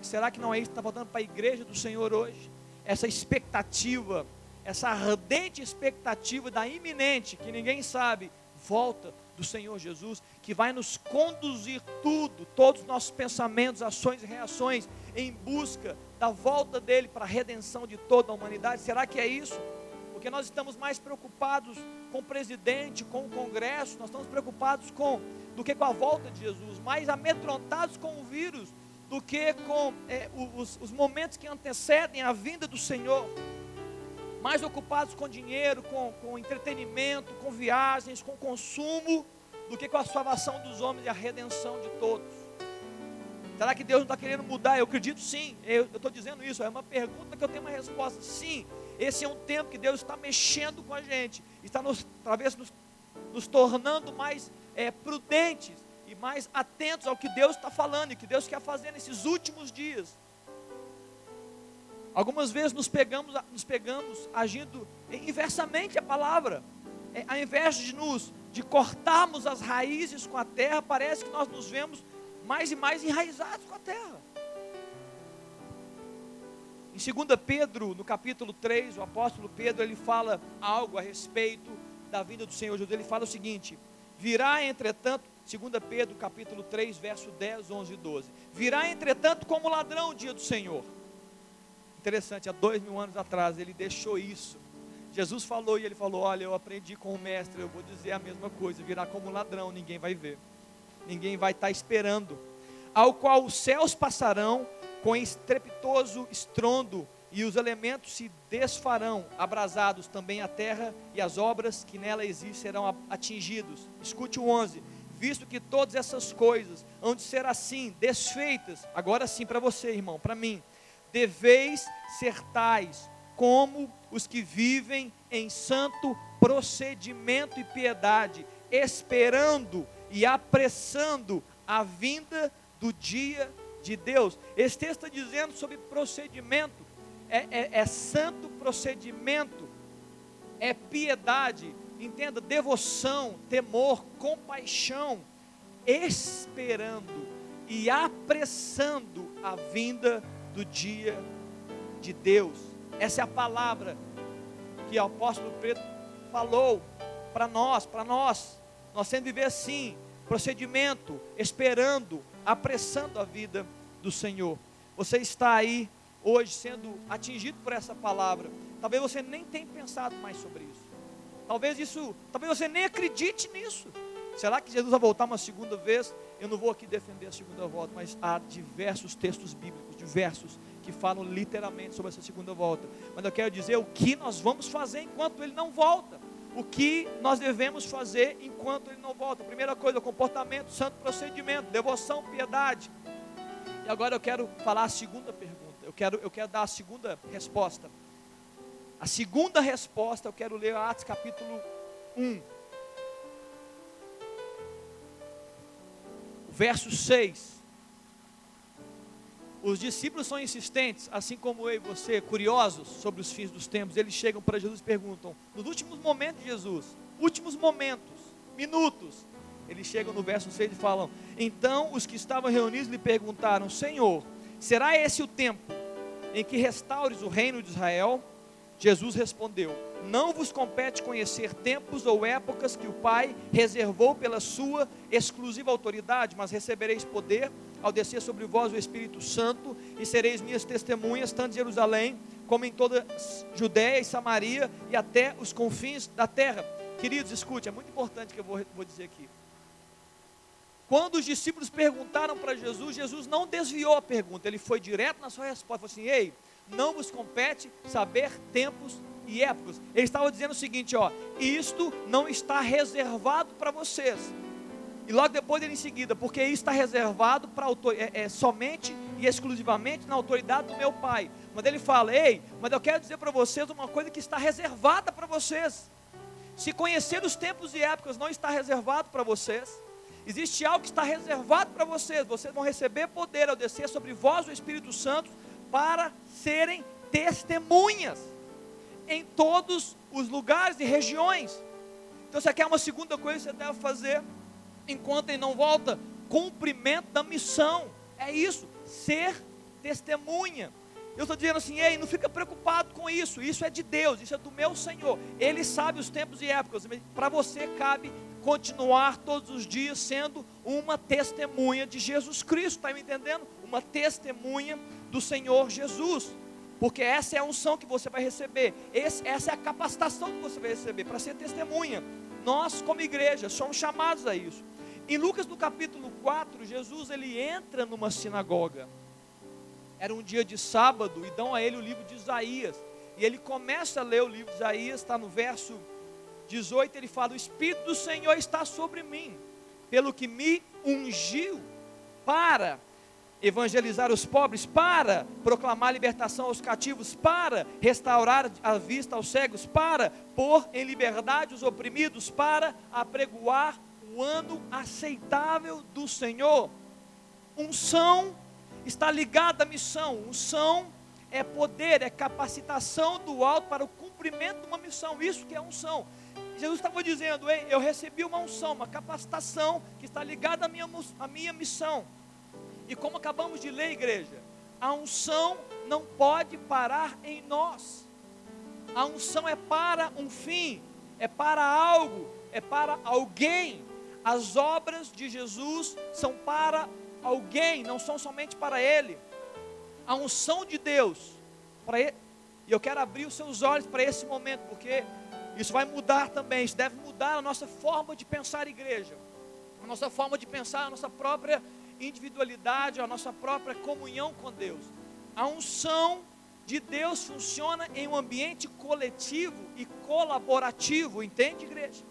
Será que não é isso que está faltando para a igreja do Senhor hoje? Essa expectativa essa ardente expectativa da iminente, que ninguém sabe, volta do Senhor Jesus, que vai nos conduzir tudo, todos os nossos pensamentos, ações e reações, em busca da volta dele para a redenção de toda a humanidade. Será que é isso? Porque nós estamos mais preocupados com o presidente, com o Congresso, nós estamos preocupados com do que com a volta de Jesus, mais amedrontados com o vírus do que com é, os, os momentos que antecedem a vinda do Senhor mais ocupados com dinheiro, com, com entretenimento, com viagens, com consumo, do que com a salvação dos homens e a redenção de todos. Será que Deus não está querendo mudar? Eu acredito sim. Eu estou dizendo isso. É uma pergunta que eu tenho uma resposta. Sim. Esse é um tempo que Deus está mexendo com a gente. Está nos, talvez nos, nos tornando mais é, prudentes e mais atentos ao que Deus está falando e que Deus quer fazer nesses últimos dias. Algumas vezes nos pegamos, nos pegamos agindo inversamente a palavra. É, ao invés de nos de cortarmos as raízes com a terra, parece que nós nos vemos mais e mais enraizados com a terra. Em 2 Pedro, no capítulo 3, o apóstolo Pedro, ele fala algo a respeito da vinda do Senhor Jesus. Ele fala o seguinte: Virá, entretanto, 2 Pedro, capítulo 3, verso 10, 11 e 12. Virá, entretanto, como ladrão o dia do Senhor Interessante, há dois mil anos atrás ele deixou isso. Jesus falou e ele falou: Olha, eu aprendi com o mestre, eu vou dizer a mesma coisa, virá como ladrão, ninguém vai ver, ninguém vai estar esperando. Ao qual os céus passarão com estrepitoso estrondo, e os elementos se desfarão, abrasados também a terra, e as obras que nela existem serão atingidos. Escute o 11: Visto que todas essas coisas hão de ser assim, desfeitas, agora sim para você, irmão, para mim deveis ser tais como os que vivem em santo procedimento e piedade, esperando e apressando a vinda do dia de Deus. Esse texto está dizendo sobre procedimento, é, é, é santo procedimento, é piedade, entenda, devoção, temor, compaixão, esperando e apressando a vinda do dia de Deus. Essa é a palavra que o apóstolo Pedro falou para nós, para nós. Nós temos que viver assim, procedimento, esperando, apressando a vida do Senhor. Você está aí hoje sendo atingido por essa palavra. Talvez você nem tenha pensado mais sobre isso. Talvez isso, talvez você nem acredite nisso. Será que Jesus vai voltar uma segunda vez? Eu não vou aqui defender a segunda volta, mas há diversos textos bíblicos, diversos, que falam literalmente sobre essa segunda volta. Mas eu quero dizer o que nós vamos fazer enquanto ele não volta. O que nós devemos fazer enquanto ele não volta. Primeira coisa, comportamento, santo procedimento, devoção, piedade. E agora eu quero falar a segunda pergunta. Eu quero, eu quero dar a segunda resposta. A segunda resposta eu quero ler Atos capítulo 1. verso 6. Os discípulos são insistentes, assim como eu e você, curiosos sobre os fins dos tempos. Eles chegam para Jesus e perguntam, nos últimos momentos de Jesus, últimos momentos, minutos, eles chegam no verso 6 e falam: Então os que estavam reunidos lhe perguntaram: Senhor, será esse o tempo em que restaures o reino de Israel? Jesus respondeu: Não vos compete conhecer tempos ou épocas que o Pai reservou pela sua exclusiva autoridade, mas recebereis poder ao descer sobre vós o Espírito Santo e sereis minhas testemunhas, tanto em Jerusalém como em toda Judéia e Samaria e até os confins da terra. Queridos, escute, é muito importante que eu vou, vou dizer aqui. Quando os discípulos perguntaram para Jesus, Jesus não desviou a pergunta, ele foi direto na sua resposta, falou assim: Ei, não vos compete saber tempos e épocas. Ele estava dizendo o seguinte: ó, isto não está reservado para vocês. E logo depois ele em seguida, porque isso está reservado para é, é, somente e exclusivamente na autoridade do meu Pai. Mas ele fala: Ei, mas eu quero dizer para vocês uma coisa que está reservada para vocês. Se conhecer os tempos e épocas não está reservado para vocês, Existe algo que está reservado para vocês. Vocês vão receber poder ao descer sobre vós o Espírito Santo para serem testemunhas em todos os lugares e regiões. Então, você quer uma segunda coisa que você deve fazer enquanto ele não volta? Cumprimento da missão. É isso, ser testemunha. Eu estou dizendo assim, ei, não fica preocupado com isso, isso é de Deus, isso é do meu Senhor. Ele sabe os tempos e épocas. Para você cabe continuar todos os dias sendo uma testemunha de Jesus Cristo, está me entendendo? Uma testemunha do Senhor Jesus, porque essa é a unção que você vai receber, esse, essa é a capacitação que você vai receber para ser testemunha. Nós, como igreja, somos chamados a isso. Em Lucas no capítulo 4, Jesus ele entra numa sinagoga. Era um dia de sábado e dão a ele o livro de Isaías. E ele começa a ler o livro de Isaías, está no verso 18 ele fala: O Espírito do Senhor está sobre mim, pelo que me ungiu para evangelizar os pobres, para proclamar libertação aos cativos, para restaurar a vista aos cegos, para pôr em liberdade os oprimidos, para apregoar o ano aceitável do Senhor. Unção está ligada à missão, unção é poder, é capacitação do alto para o cumprimento de uma missão, isso que é unção. Jesus estava dizendo: Ei, eu recebi uma unção, uma capacitação que está ligada à minha, à minha missão. E como acabamos de ler, igreja, a unção não pode parar em nós. A unção é para um fim, é para algo, é para alguém. As obras de Jesus são para alguém, não são somente para Ele. A unção de Deus, para ele, e eu quero abrir os seus olhos para esse momento, porque isso vai mudar também, isso deve mudar a nossa forma de pensar igreja, a nossa forma de pensar, a nossa própria individualidade, a nossa própria comunhão com Deus. A unção de Deus funciona em um ambiente coletivo e colaborativo, entende, igreja?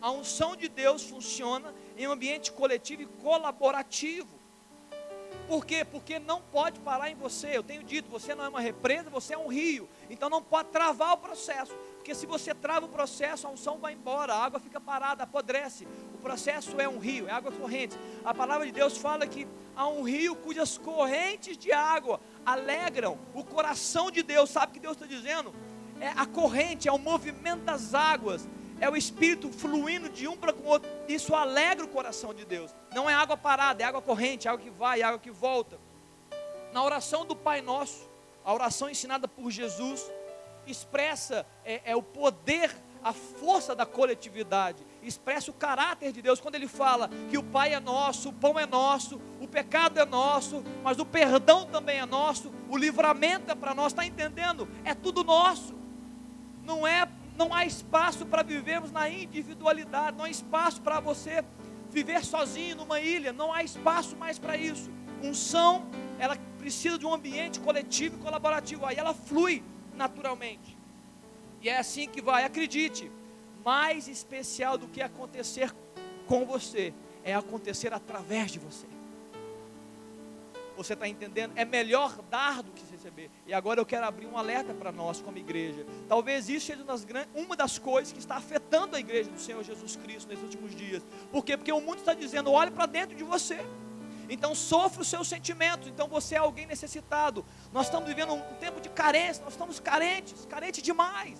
A unção de Deus funciona em um ambiente coletivo e colaborativo. Por quê? Porque não pode parar em você. Eu tenho dito, você não é uma represa, você é um rio. Então não pode travar o processo. Porque se você trava o processo, a unção vai embora, a água fica parada, apodrece. O processo é um rio, é água corrente. A palavra de Deus fala que há um rio cujas correntes de água alegram o coração de Deus. Sabe o que Deus está dizendo? É a corrente, é o movimento das águas, é o Espírito fluindo de um para com o outro. Isso alegra o coração de Deus. Não é água parada, é água corrente, é água que vai, é água que volta. Na oração do Pai Nosso, a oração ensinada por Jesus, expressa é, é o poder, a força da coletividade, expressa o caráter de Deus quando ele fala que o Pai é nosso, o pão é nosso, o pecado é nosso, mas o perdão também é nosso, o livramento é para nós, está entendendo? É tudo nosso. Não é, não há espaço para vivermos na individualidade, não há espaço para você viver sozinho numa ilha, não há espaço mais para isso. Unção, ela precisa de um ambiente coletivo e colaborativo, aí ela flui naturalmente. E é assim que vai, acredite. Mais especial do que acontecer com você é acontecer através de você. Você está entendendo? É melhor dar do que receber. E agora eu quero abrir um alerta para nós, como igreja. Talvez isso seja uma das coisas que está afetando a igreja do Senhor Jesus Cristo nesses últimos dias. Por quê? Porque o mundo está dizendo: olhe para dentro de você. Então sofra os seus sentimentos. Então você é alguém necessitado. Nós estamos vivendo um tempo de carência, nós estamos carentes, carentes demais.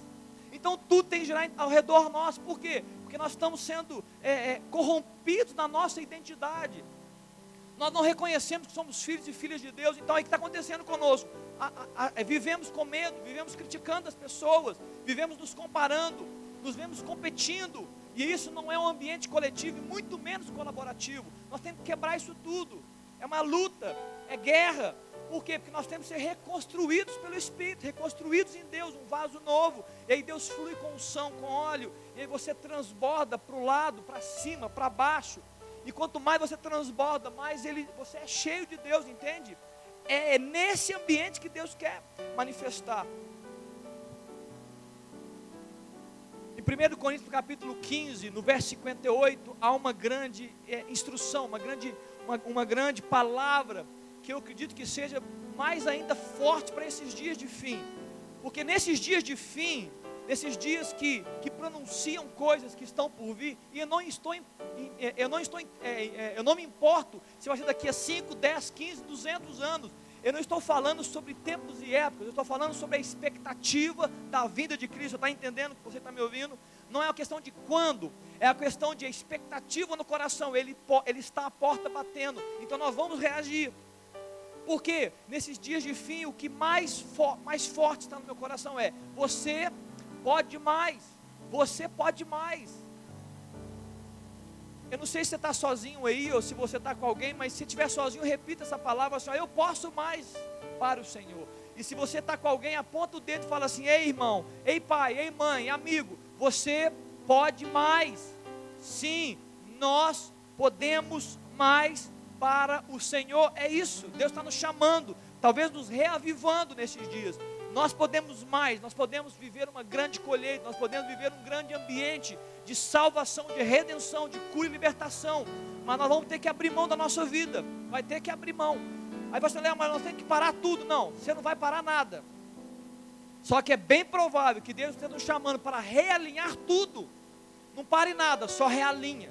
Então tudo tem que girar ao redor nosso. Por quê? Porque nós estamos sendo é, é, corrompidos na nossa identidade. Nós não reconhecemos que somos filhos e filhas de Deus. Então, o que está acontecendo conosco? A, a, a, vivemos com medo, vivemos criticando as pessoas, vivemos nos comparando, nos vemos competindo. E isso não é um ambiente coletivo e muito menos colaborativo. Nós temos que quebrar isso tudo. É uma luta, é guerra. Por quê? Porque nós temos que ser reconstruídos pelo Espírito, reconstruídos em Deus, um vaso novo. E aí Deus flui com unção, com óleo. E aí você transborda para o lado, para cima, para baixo. E quanto mais você transborda, mais ele, você é cheio de Deus, entende? É, nesse ambiente que Deus quer manifestar. Em 1 Coríntios capítulo 15, no verso 58, há uma grande é, instrução, uma grande, uma, uma grande palavra que eu acredito que seja mais ainda forte para esses dias de fim. Porque nesses dias de fim, nesses dias que, que pronunciam coisas que estão por vir, e eu não estou, é, eu não estou, é, é, eu não me importo se vai ser daqui a 5, 10, 15, 200 anos. Eu não estou falando sobre tempos e épocas, eu estou falando sobre a expectativa da vinda de Cristo. Está entendendo que você está me ouvindo? Não é uma questão de quando, é a questão de expectativa no coração. Ele, ele está à porta batendo, então nós vamos reagir. Porque nesses dias de fim, o que mais, mais forte está no meu coração é: você pode mais. Você pode mais. Eu não sei se você está sozinho aí ou se você está com alguém, mas se estiver sozinho, repita essa palavra assim: Eu posso mais para o Senhor. E se você está com alguém, aponta o dedo e fala assim: Ei irmão, ei pai, ei mãe, amigo, você pode mais. Sim, nós podemos mais para o Senhor. É isso, Deus está nos chamando, talvez nos reavivando nesses dias. Nós podemos mais, nós podemos viver uma grande colheita, nós podemos viver um grande ambiente de salvação, de redenção, de cura e libertação. Mas nós vamos ter que abrir mão da nossa vida, vai ter que abrir mão. Aí você lembra, mas nós temos que parar tudo. Não, você não vai parar nada. Só que é bem provável que Deus esteja nos chamando para realinhar tudo. Não pare nada, só realinha.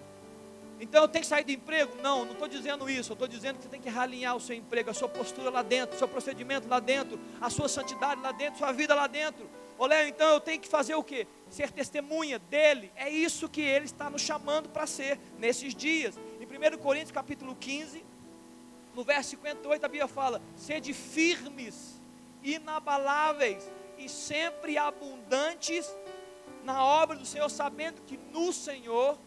Então eu tenho que sair do emprego? Não, não estou dizendo isso. Eu estou dizendo que você tem que realinhar o seu emprego, a sua postura lá dentro, o seu procedimento lá dentro, a sua santidade lá dentro, sua vida lá dentro. Ô Léo, então eu tenho que fazer o quê? Ser testemunha dele. É isso que ele está nos chamando para ser nesses dias. Em 1 Coríntios capítulo 15, no verso 58, a Bíblia fala: sede firmes, inabaláveis e sempre abundantes na obra do Senhor, sabendo que no Senhor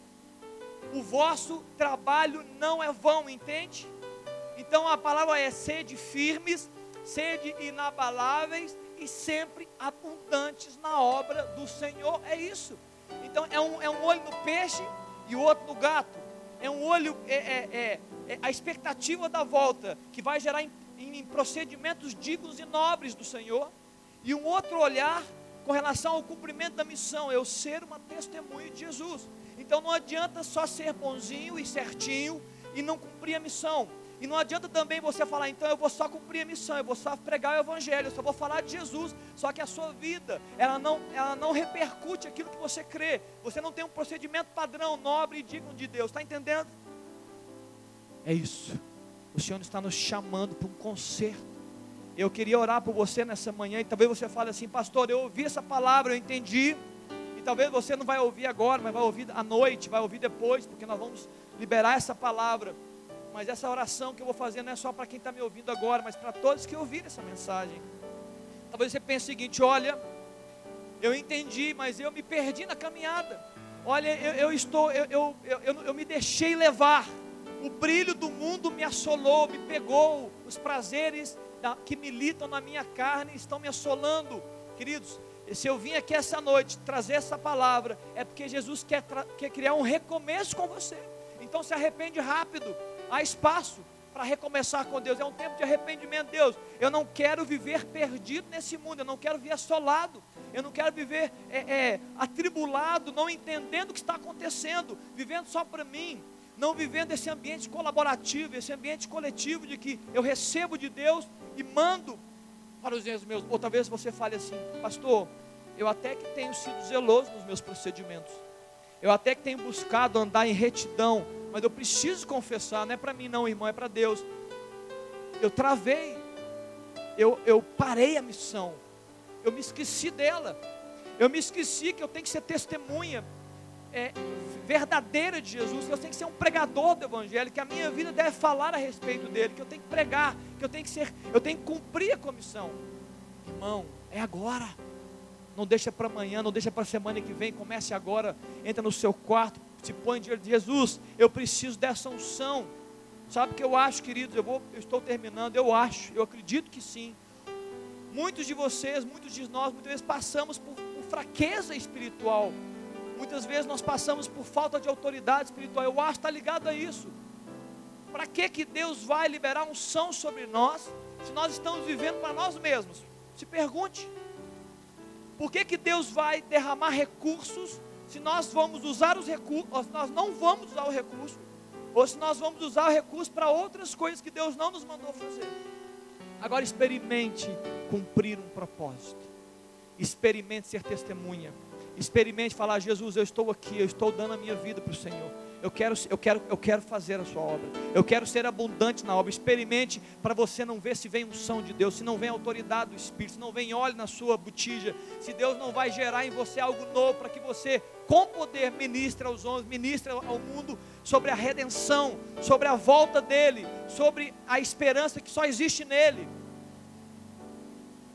o vosso trabalho não é vão, entende? Então a palavra é sede firmes, sede inabaláveis e sempre abundantes na obra do Senhor. É isso. Então é um, é um olho no peixe e o outro no gato. É um olho, é, é, é, é a expectativa da volta que vai gerar em, em procedimentos dignos e nobres do Senhor. E um outro olhar com relação ao cumprimento da missão, eu ser uma testemunha de Jesus. Então não adianta só ser bonzinho e certinho e não cumprir a missão. E não adianta também você falar, então eu vou só cumprir a missão, eu vou só pregar o evangelho, eu só vou falar de Jesus. Só que a sua vida, ela não, ela não repercute aquilo que você crê. Você não tem um procedimento padrão, nobre e digno de Deus. Está entendendo? É isso. O Senhor está nos chamando para um conserto. Eu queria orar por você nessa manhã e talvez você fale assim, pastor, eu ouvi essa palavra, eu entendi talvez você não vai ouvir agora, mas vai ouvir à noite, vai ouvir depois, porque nós vamos liberar essa palavra. Mas essa oração que eu vou fazer não é só para quem está me ouvindo agora, mas para todos que ouviram essa mensagem. Talvez você pense o seguinte: olha, eu entendi, mas eu me perdi na caminhada. Olha, eu, eu estou, eu, eu, eu, eu me deixei levar. O brilho do mundo me assolou, me pegou. Os prazeres que militam na minha carne estão me assolando. Queridos, se eu vim aqui essa noite trazer essa palavra, é porque Jesus quer, quer criar um recomeço com você. Então se arrepende rápido. Há espaço para recomeçar com Deus. É um tempo de arrependimento, Deus. Eu não quero viver perdido nesse mundo. Eu não quero viver assolado. Eu não quero viver é, é, atribulado, não entendendo o que está acontecendo, vivendo só para mim. Não vivendo esse ambiente colaborativo, esse ambiente coletivo de que eu recebo de Deus e mando para os erros meus. Ou talvez você fale assim, pastor, eu até que tenho sido zeloso nos meus procedimentos. Eu até que tenho buscado andar em retidão mas eu preciso confessar, não é para mim não, irmão, é para Deus. Eu travei, eu, eu parei a missão, eu me esqueci dela, eu me esqueci que eu tenho que ser testemunha é, verdadeira de Jesus, que eu tenho que ser um pregador do Evangelho, que a minha vida deve falar a respeito dele, que eu tenho que pregar, que eu tenho que ser, eu tenho que cumprir a comissão. Irmão, é agora. Não deixa para amanhã, não deixa para a semana que vem, comece agora, entra no seu quarto, se põe diante de Jesus, eu preciso dessa unção. Sabe o que eu acho, queridos? Eu, vou, eu estou terminando, eu acho, eu acredito que sim. Muitos de vocês, muitos de nós, muitas vezes passamos por, por fraqueza espiritual. Muitas vezes nós passamos por falta de autoridade espiritual. Eu acho que está ligado a isso. Para que, que Deus vai liberar unção sobre nós se nós estamos vivendo para nós mesmos? Se pergunte. Por que, que Deus vai derramar recursos se nós vamos usar os recursos, nós não vamos usar o recurso, ou se nós vamos usar o recurso para outras coisas que Deus não nos mandou fazer? Agora experimente cumprir um propósito. Experimente ser testemunha. Experimente falar, Jesus, eu estou aqui, eu estou dando a minha vida para o Senhor. Eu quero, eu, quero, eu quero fazer a sua obra. Eu quero ser abundante na obra. Experimente para você não ver se vem unção de Deus, se não vem autoridade do Espírito, se não vem óleo na sua botija, se Deus não vai gerar em você algo novo para que você, com poder, ministre aos homens, ministre ao mundo sobre a redenção, sobre a volta dele, sobre a esperança que só existe nele.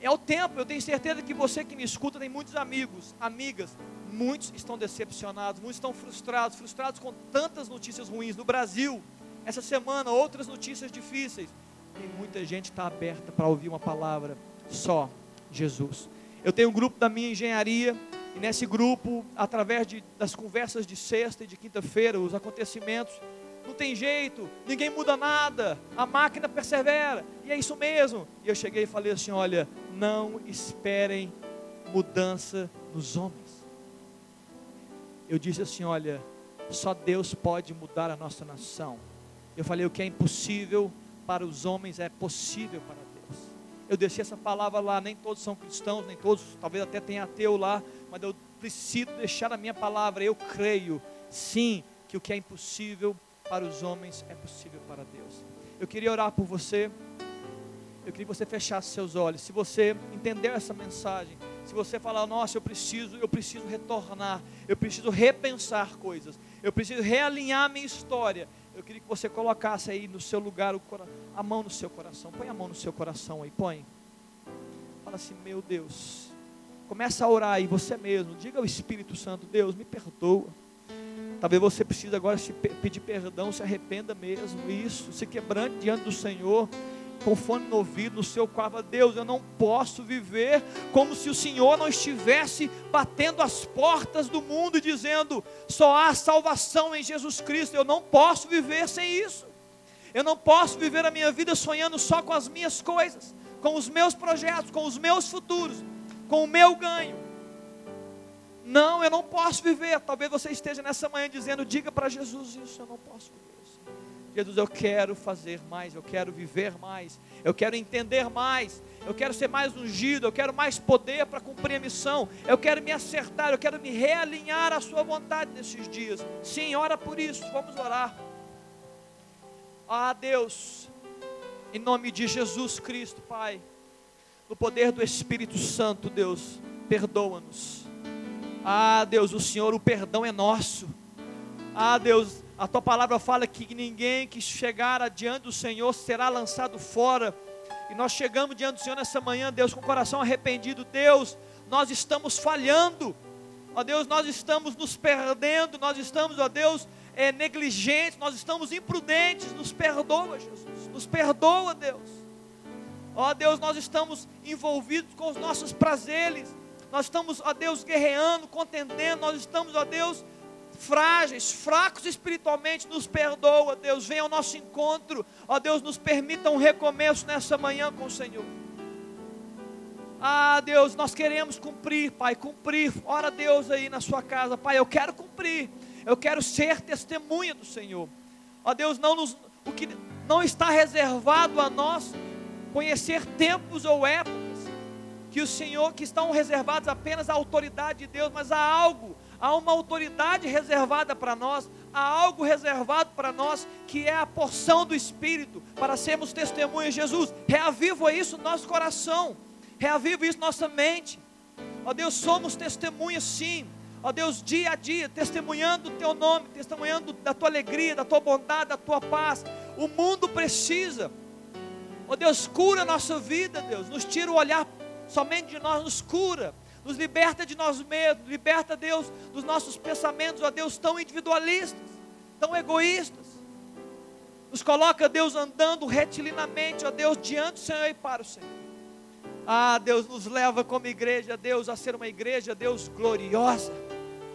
É o tempo, eu tenho certeza que você que me escuta tem muitos amigos, amigas, muitos estão decepcionados, muitos estão frustrados, frustrados com tantas notícias ruins no Brasil. Essa semana, outras notícias difíceis. Tem muita gente que está aberta para ouvir uma palavra, só Jesus. Eu tenho um grupo da minha engenharia, e nesse grupo, através de, das conversas de sexta e de quinta-feira, os acontecimentos, não tem jeito, ninguém muda nada, a máquina persevera, e é isso mesmo. E eu cheguei e falei assim: olha, não esperem mudança nos homens. Eu disse assim: olha, só Deus pode mudar a nossa nação. Eu falei: o que é impossível para os homens é possível para Deus. Eu deixei essa palavra lá, nem todos são cristãos, nem todos, talvez até tenha ateu lá, mas eu preciso deixar a minha palavra. Eu creio, sim, que o que é impossível para os homens é possível para Deus. Eu queria orar por você. Eu queria que você fechasse seus olhos. Se você entendeu essa mensagem, se você falar, nossa, eu preciso, eu preciso retornar, eu preciso repensar coisas, eu preciso realinhar minha história. Eu queria que você colocasse aí no seu lugar a mão no seu coração. Põe a mão no seu coração aí, põe. Fala assim, meu Deus. Começa a orar aí você mesmo. Diga ao Espírito Santo, Deus, me perdoa. Talvez você precise agora se pedir perdão, se arrependa mesmo, isso, se quebrante diante do Senhor, com fone no ouvido, no seu quarto, Deus, eu não posso viver como se o Senhor não estivesse batendo as portas do mundo e dizendo, só há salvação em Jesus Cristo, eu não posso viver sem isso, eu não posso viver a minha vida sonhando só com as minhas coisas, com os meus projetos, com os meus futuros, com o meu ganho, não, eu não posso viver. Talvez você esteja nessa manhã dizendo: diga para Jesus isso, eu não posso viver. Jesus, eu quero fazer mais, eu quero viver mais, eu quero entender mais, eu quero ser mais ungido, eu quero mais poder para cumprir a missão, eu quero me acertar, eu quero me realinhar à Sua vontade nesses dias. Sim, ora por isso, vamos orar. Ah, Deus, em nome de Jesus Cristo, Pai, no poder do Espírito Santo, Deus, perdoa-nos ah, Deus, o Senhor, o perdão é nosso. Ah, Deus, a tua palavra fala que ninguém que chegar adiante do Senhor será lançado fora. E nós chegamos diante do Senhor nessa manhã, Deus, com o coração arrependido. Deus, nós estamos falhando. Ó Deus, nós estamos nos perdendo. Nós estamos, ó Deus, é, negligentes. Nós estamos imprudentes. Nos perdoa, Jesus. Nos perdoa, Deus. Ó Deus, nós estamos envolvidos com os nossos prazeres nós estamos, ó Deus, guerreando, contendendo, nós estamos, ó Deus, frágeis, fracos espiritualmente, nos perdoa, Deus, venha ao nosso encontro, ó Deus, nos permita um recomeço nessa manhã com o Senhor. Ah, Deus, nós queremos cumprir, Pai, cumprir. Ora, Deus, aí na sua casa, Pai, eu quero cumprir. Eu quero ser testemunha do Senhor. Ó Deus, não nos, o que não está reservado a nós conhecer tempos ou épocas que o Senhor, que estão reservados apenas à autoridade de Deus, mas há algo, há uma autoridade reservada para nós, há algo reservado para nós que é a porção do Espírito para sermos testemunhas de Jesus. Reaviva isso no nosso coração, reaviva isso nossa mente. Ó Deus, somos testemunhas sim. Ó Deus, dia a dia, testemunhando o teu nome, testemunhando da tua alegria, da tua bondade, da tua paz. O mundo precisa. Ó Deus, cura a nossa vida, Deus. Nos tira o olhar somente de nós, nos cura nos liberta de nós mesmos, liberta, Deus, dos nossos pensamentos, ó Deus, tão individualistas, tão egoístas. Nos coloca, Deus, andando retilinamente, ó Deus, diante do Senhor e para o Senhor. Ah, Deus, nos leva como igreja, Deus, a ser uma igreja, Deus, gloriosa.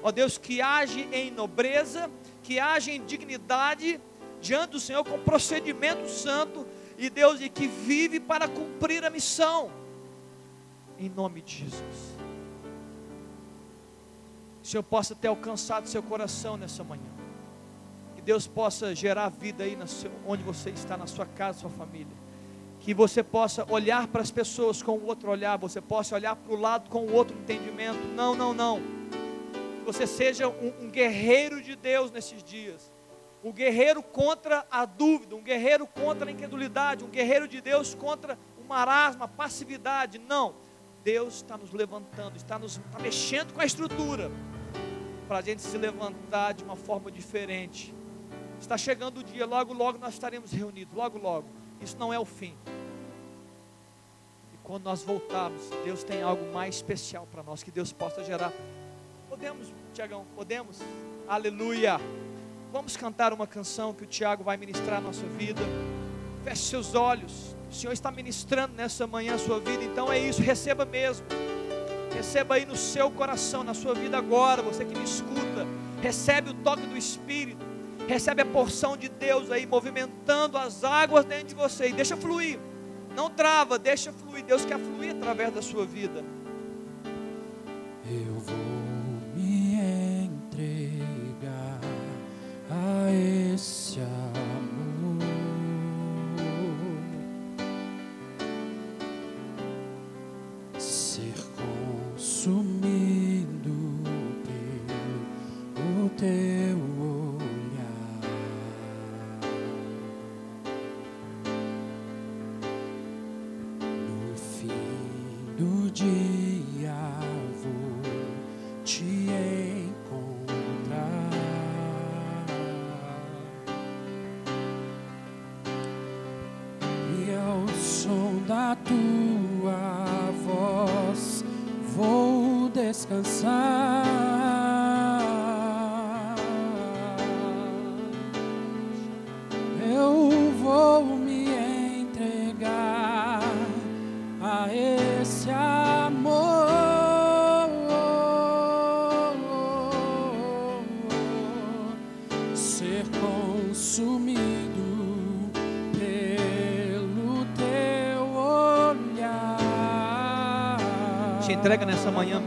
Ó Deus, que age em nobreza, que age em dignidade diante do Senhor com procedimento santo e Deus e que vive para cumprir a missão. Em nome de Jesus. O Senhor possa ter alcançado seu coração nessa manhã. Que Deus possa gerar vida aí seu, onde você está, na sua casa, sua família. Que você possa olhar para as pessoas com o outro olhar, você possa olhar para o lado com o outro entendimento. Não, não, não. Que você seja um, um guerreiro de Deus nesses dias. Um guerreiro contra a dúvida, um guerreiro contra a incredulidade, um guerreiro de Deus contra o marasmo, a passividade. Não. Deus está nos levantando, está, nos, está mexendo com a estrutura para a gente se levantar de uma forma diferente. Está chegando o dia, logo, logo nós estaremos reunidos, logo, logo. Isso não é o fim. E quando nós voltarmos, Deus tem algo mais especial para nós, que Deus possa gerar. Podemos, Tiagão, podemos? Aleluia. Vamos cantar uma canção que o Tiago vai ministrar na nossa vida. Feche seus olhos. O Senhor está ministrando nessa manhã a sua vida, então é isso, receba mesmo. Receba aí no seu coração, na sua vida agora, você que me escuta. Recebe o toque do Espírito. Recebe a porção de Deus aí movimentando as águas dentro de você e deixa fluir. Não trava, deixa fluir. Deus quer fluir através da sua vida. Eu vou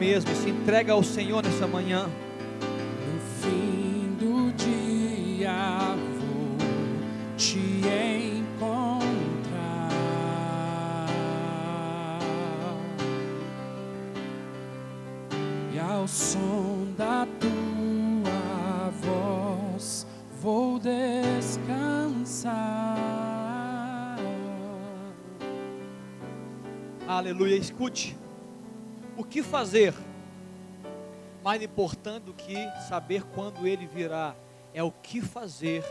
mesmo, se entrega ao Senhor nessa manhã. No fim do dia vou te encontrar e ao som da tua voz vou descansar. Aleluia. Escute. O que fazer? Mais importante do que saber quando ele virá é o que fazer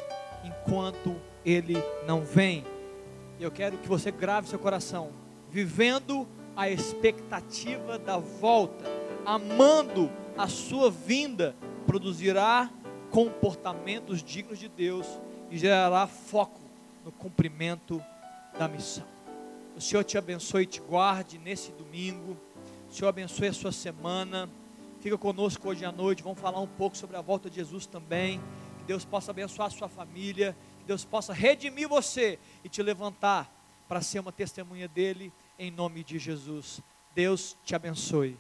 enquanto ele não vem. Eu quero que você grave seu coração, vivendo a expectativa da volta, amando a sua vinda, produzirá comportamentos dignos de Deus e gerará foco no cumprimento da missão. O Senhor te abençoe e te guarde nesse domingo. Senhor abençoe a sua semana. Fica conosco hoje à noite. Vamos falar um pouco sobre a volta de Jesus também. Que Deus possa abençoar a sua família. Que Deus possa redimir você e te levantar para ser uma testemunha dele em nome de Jesus. Deus te abençoe.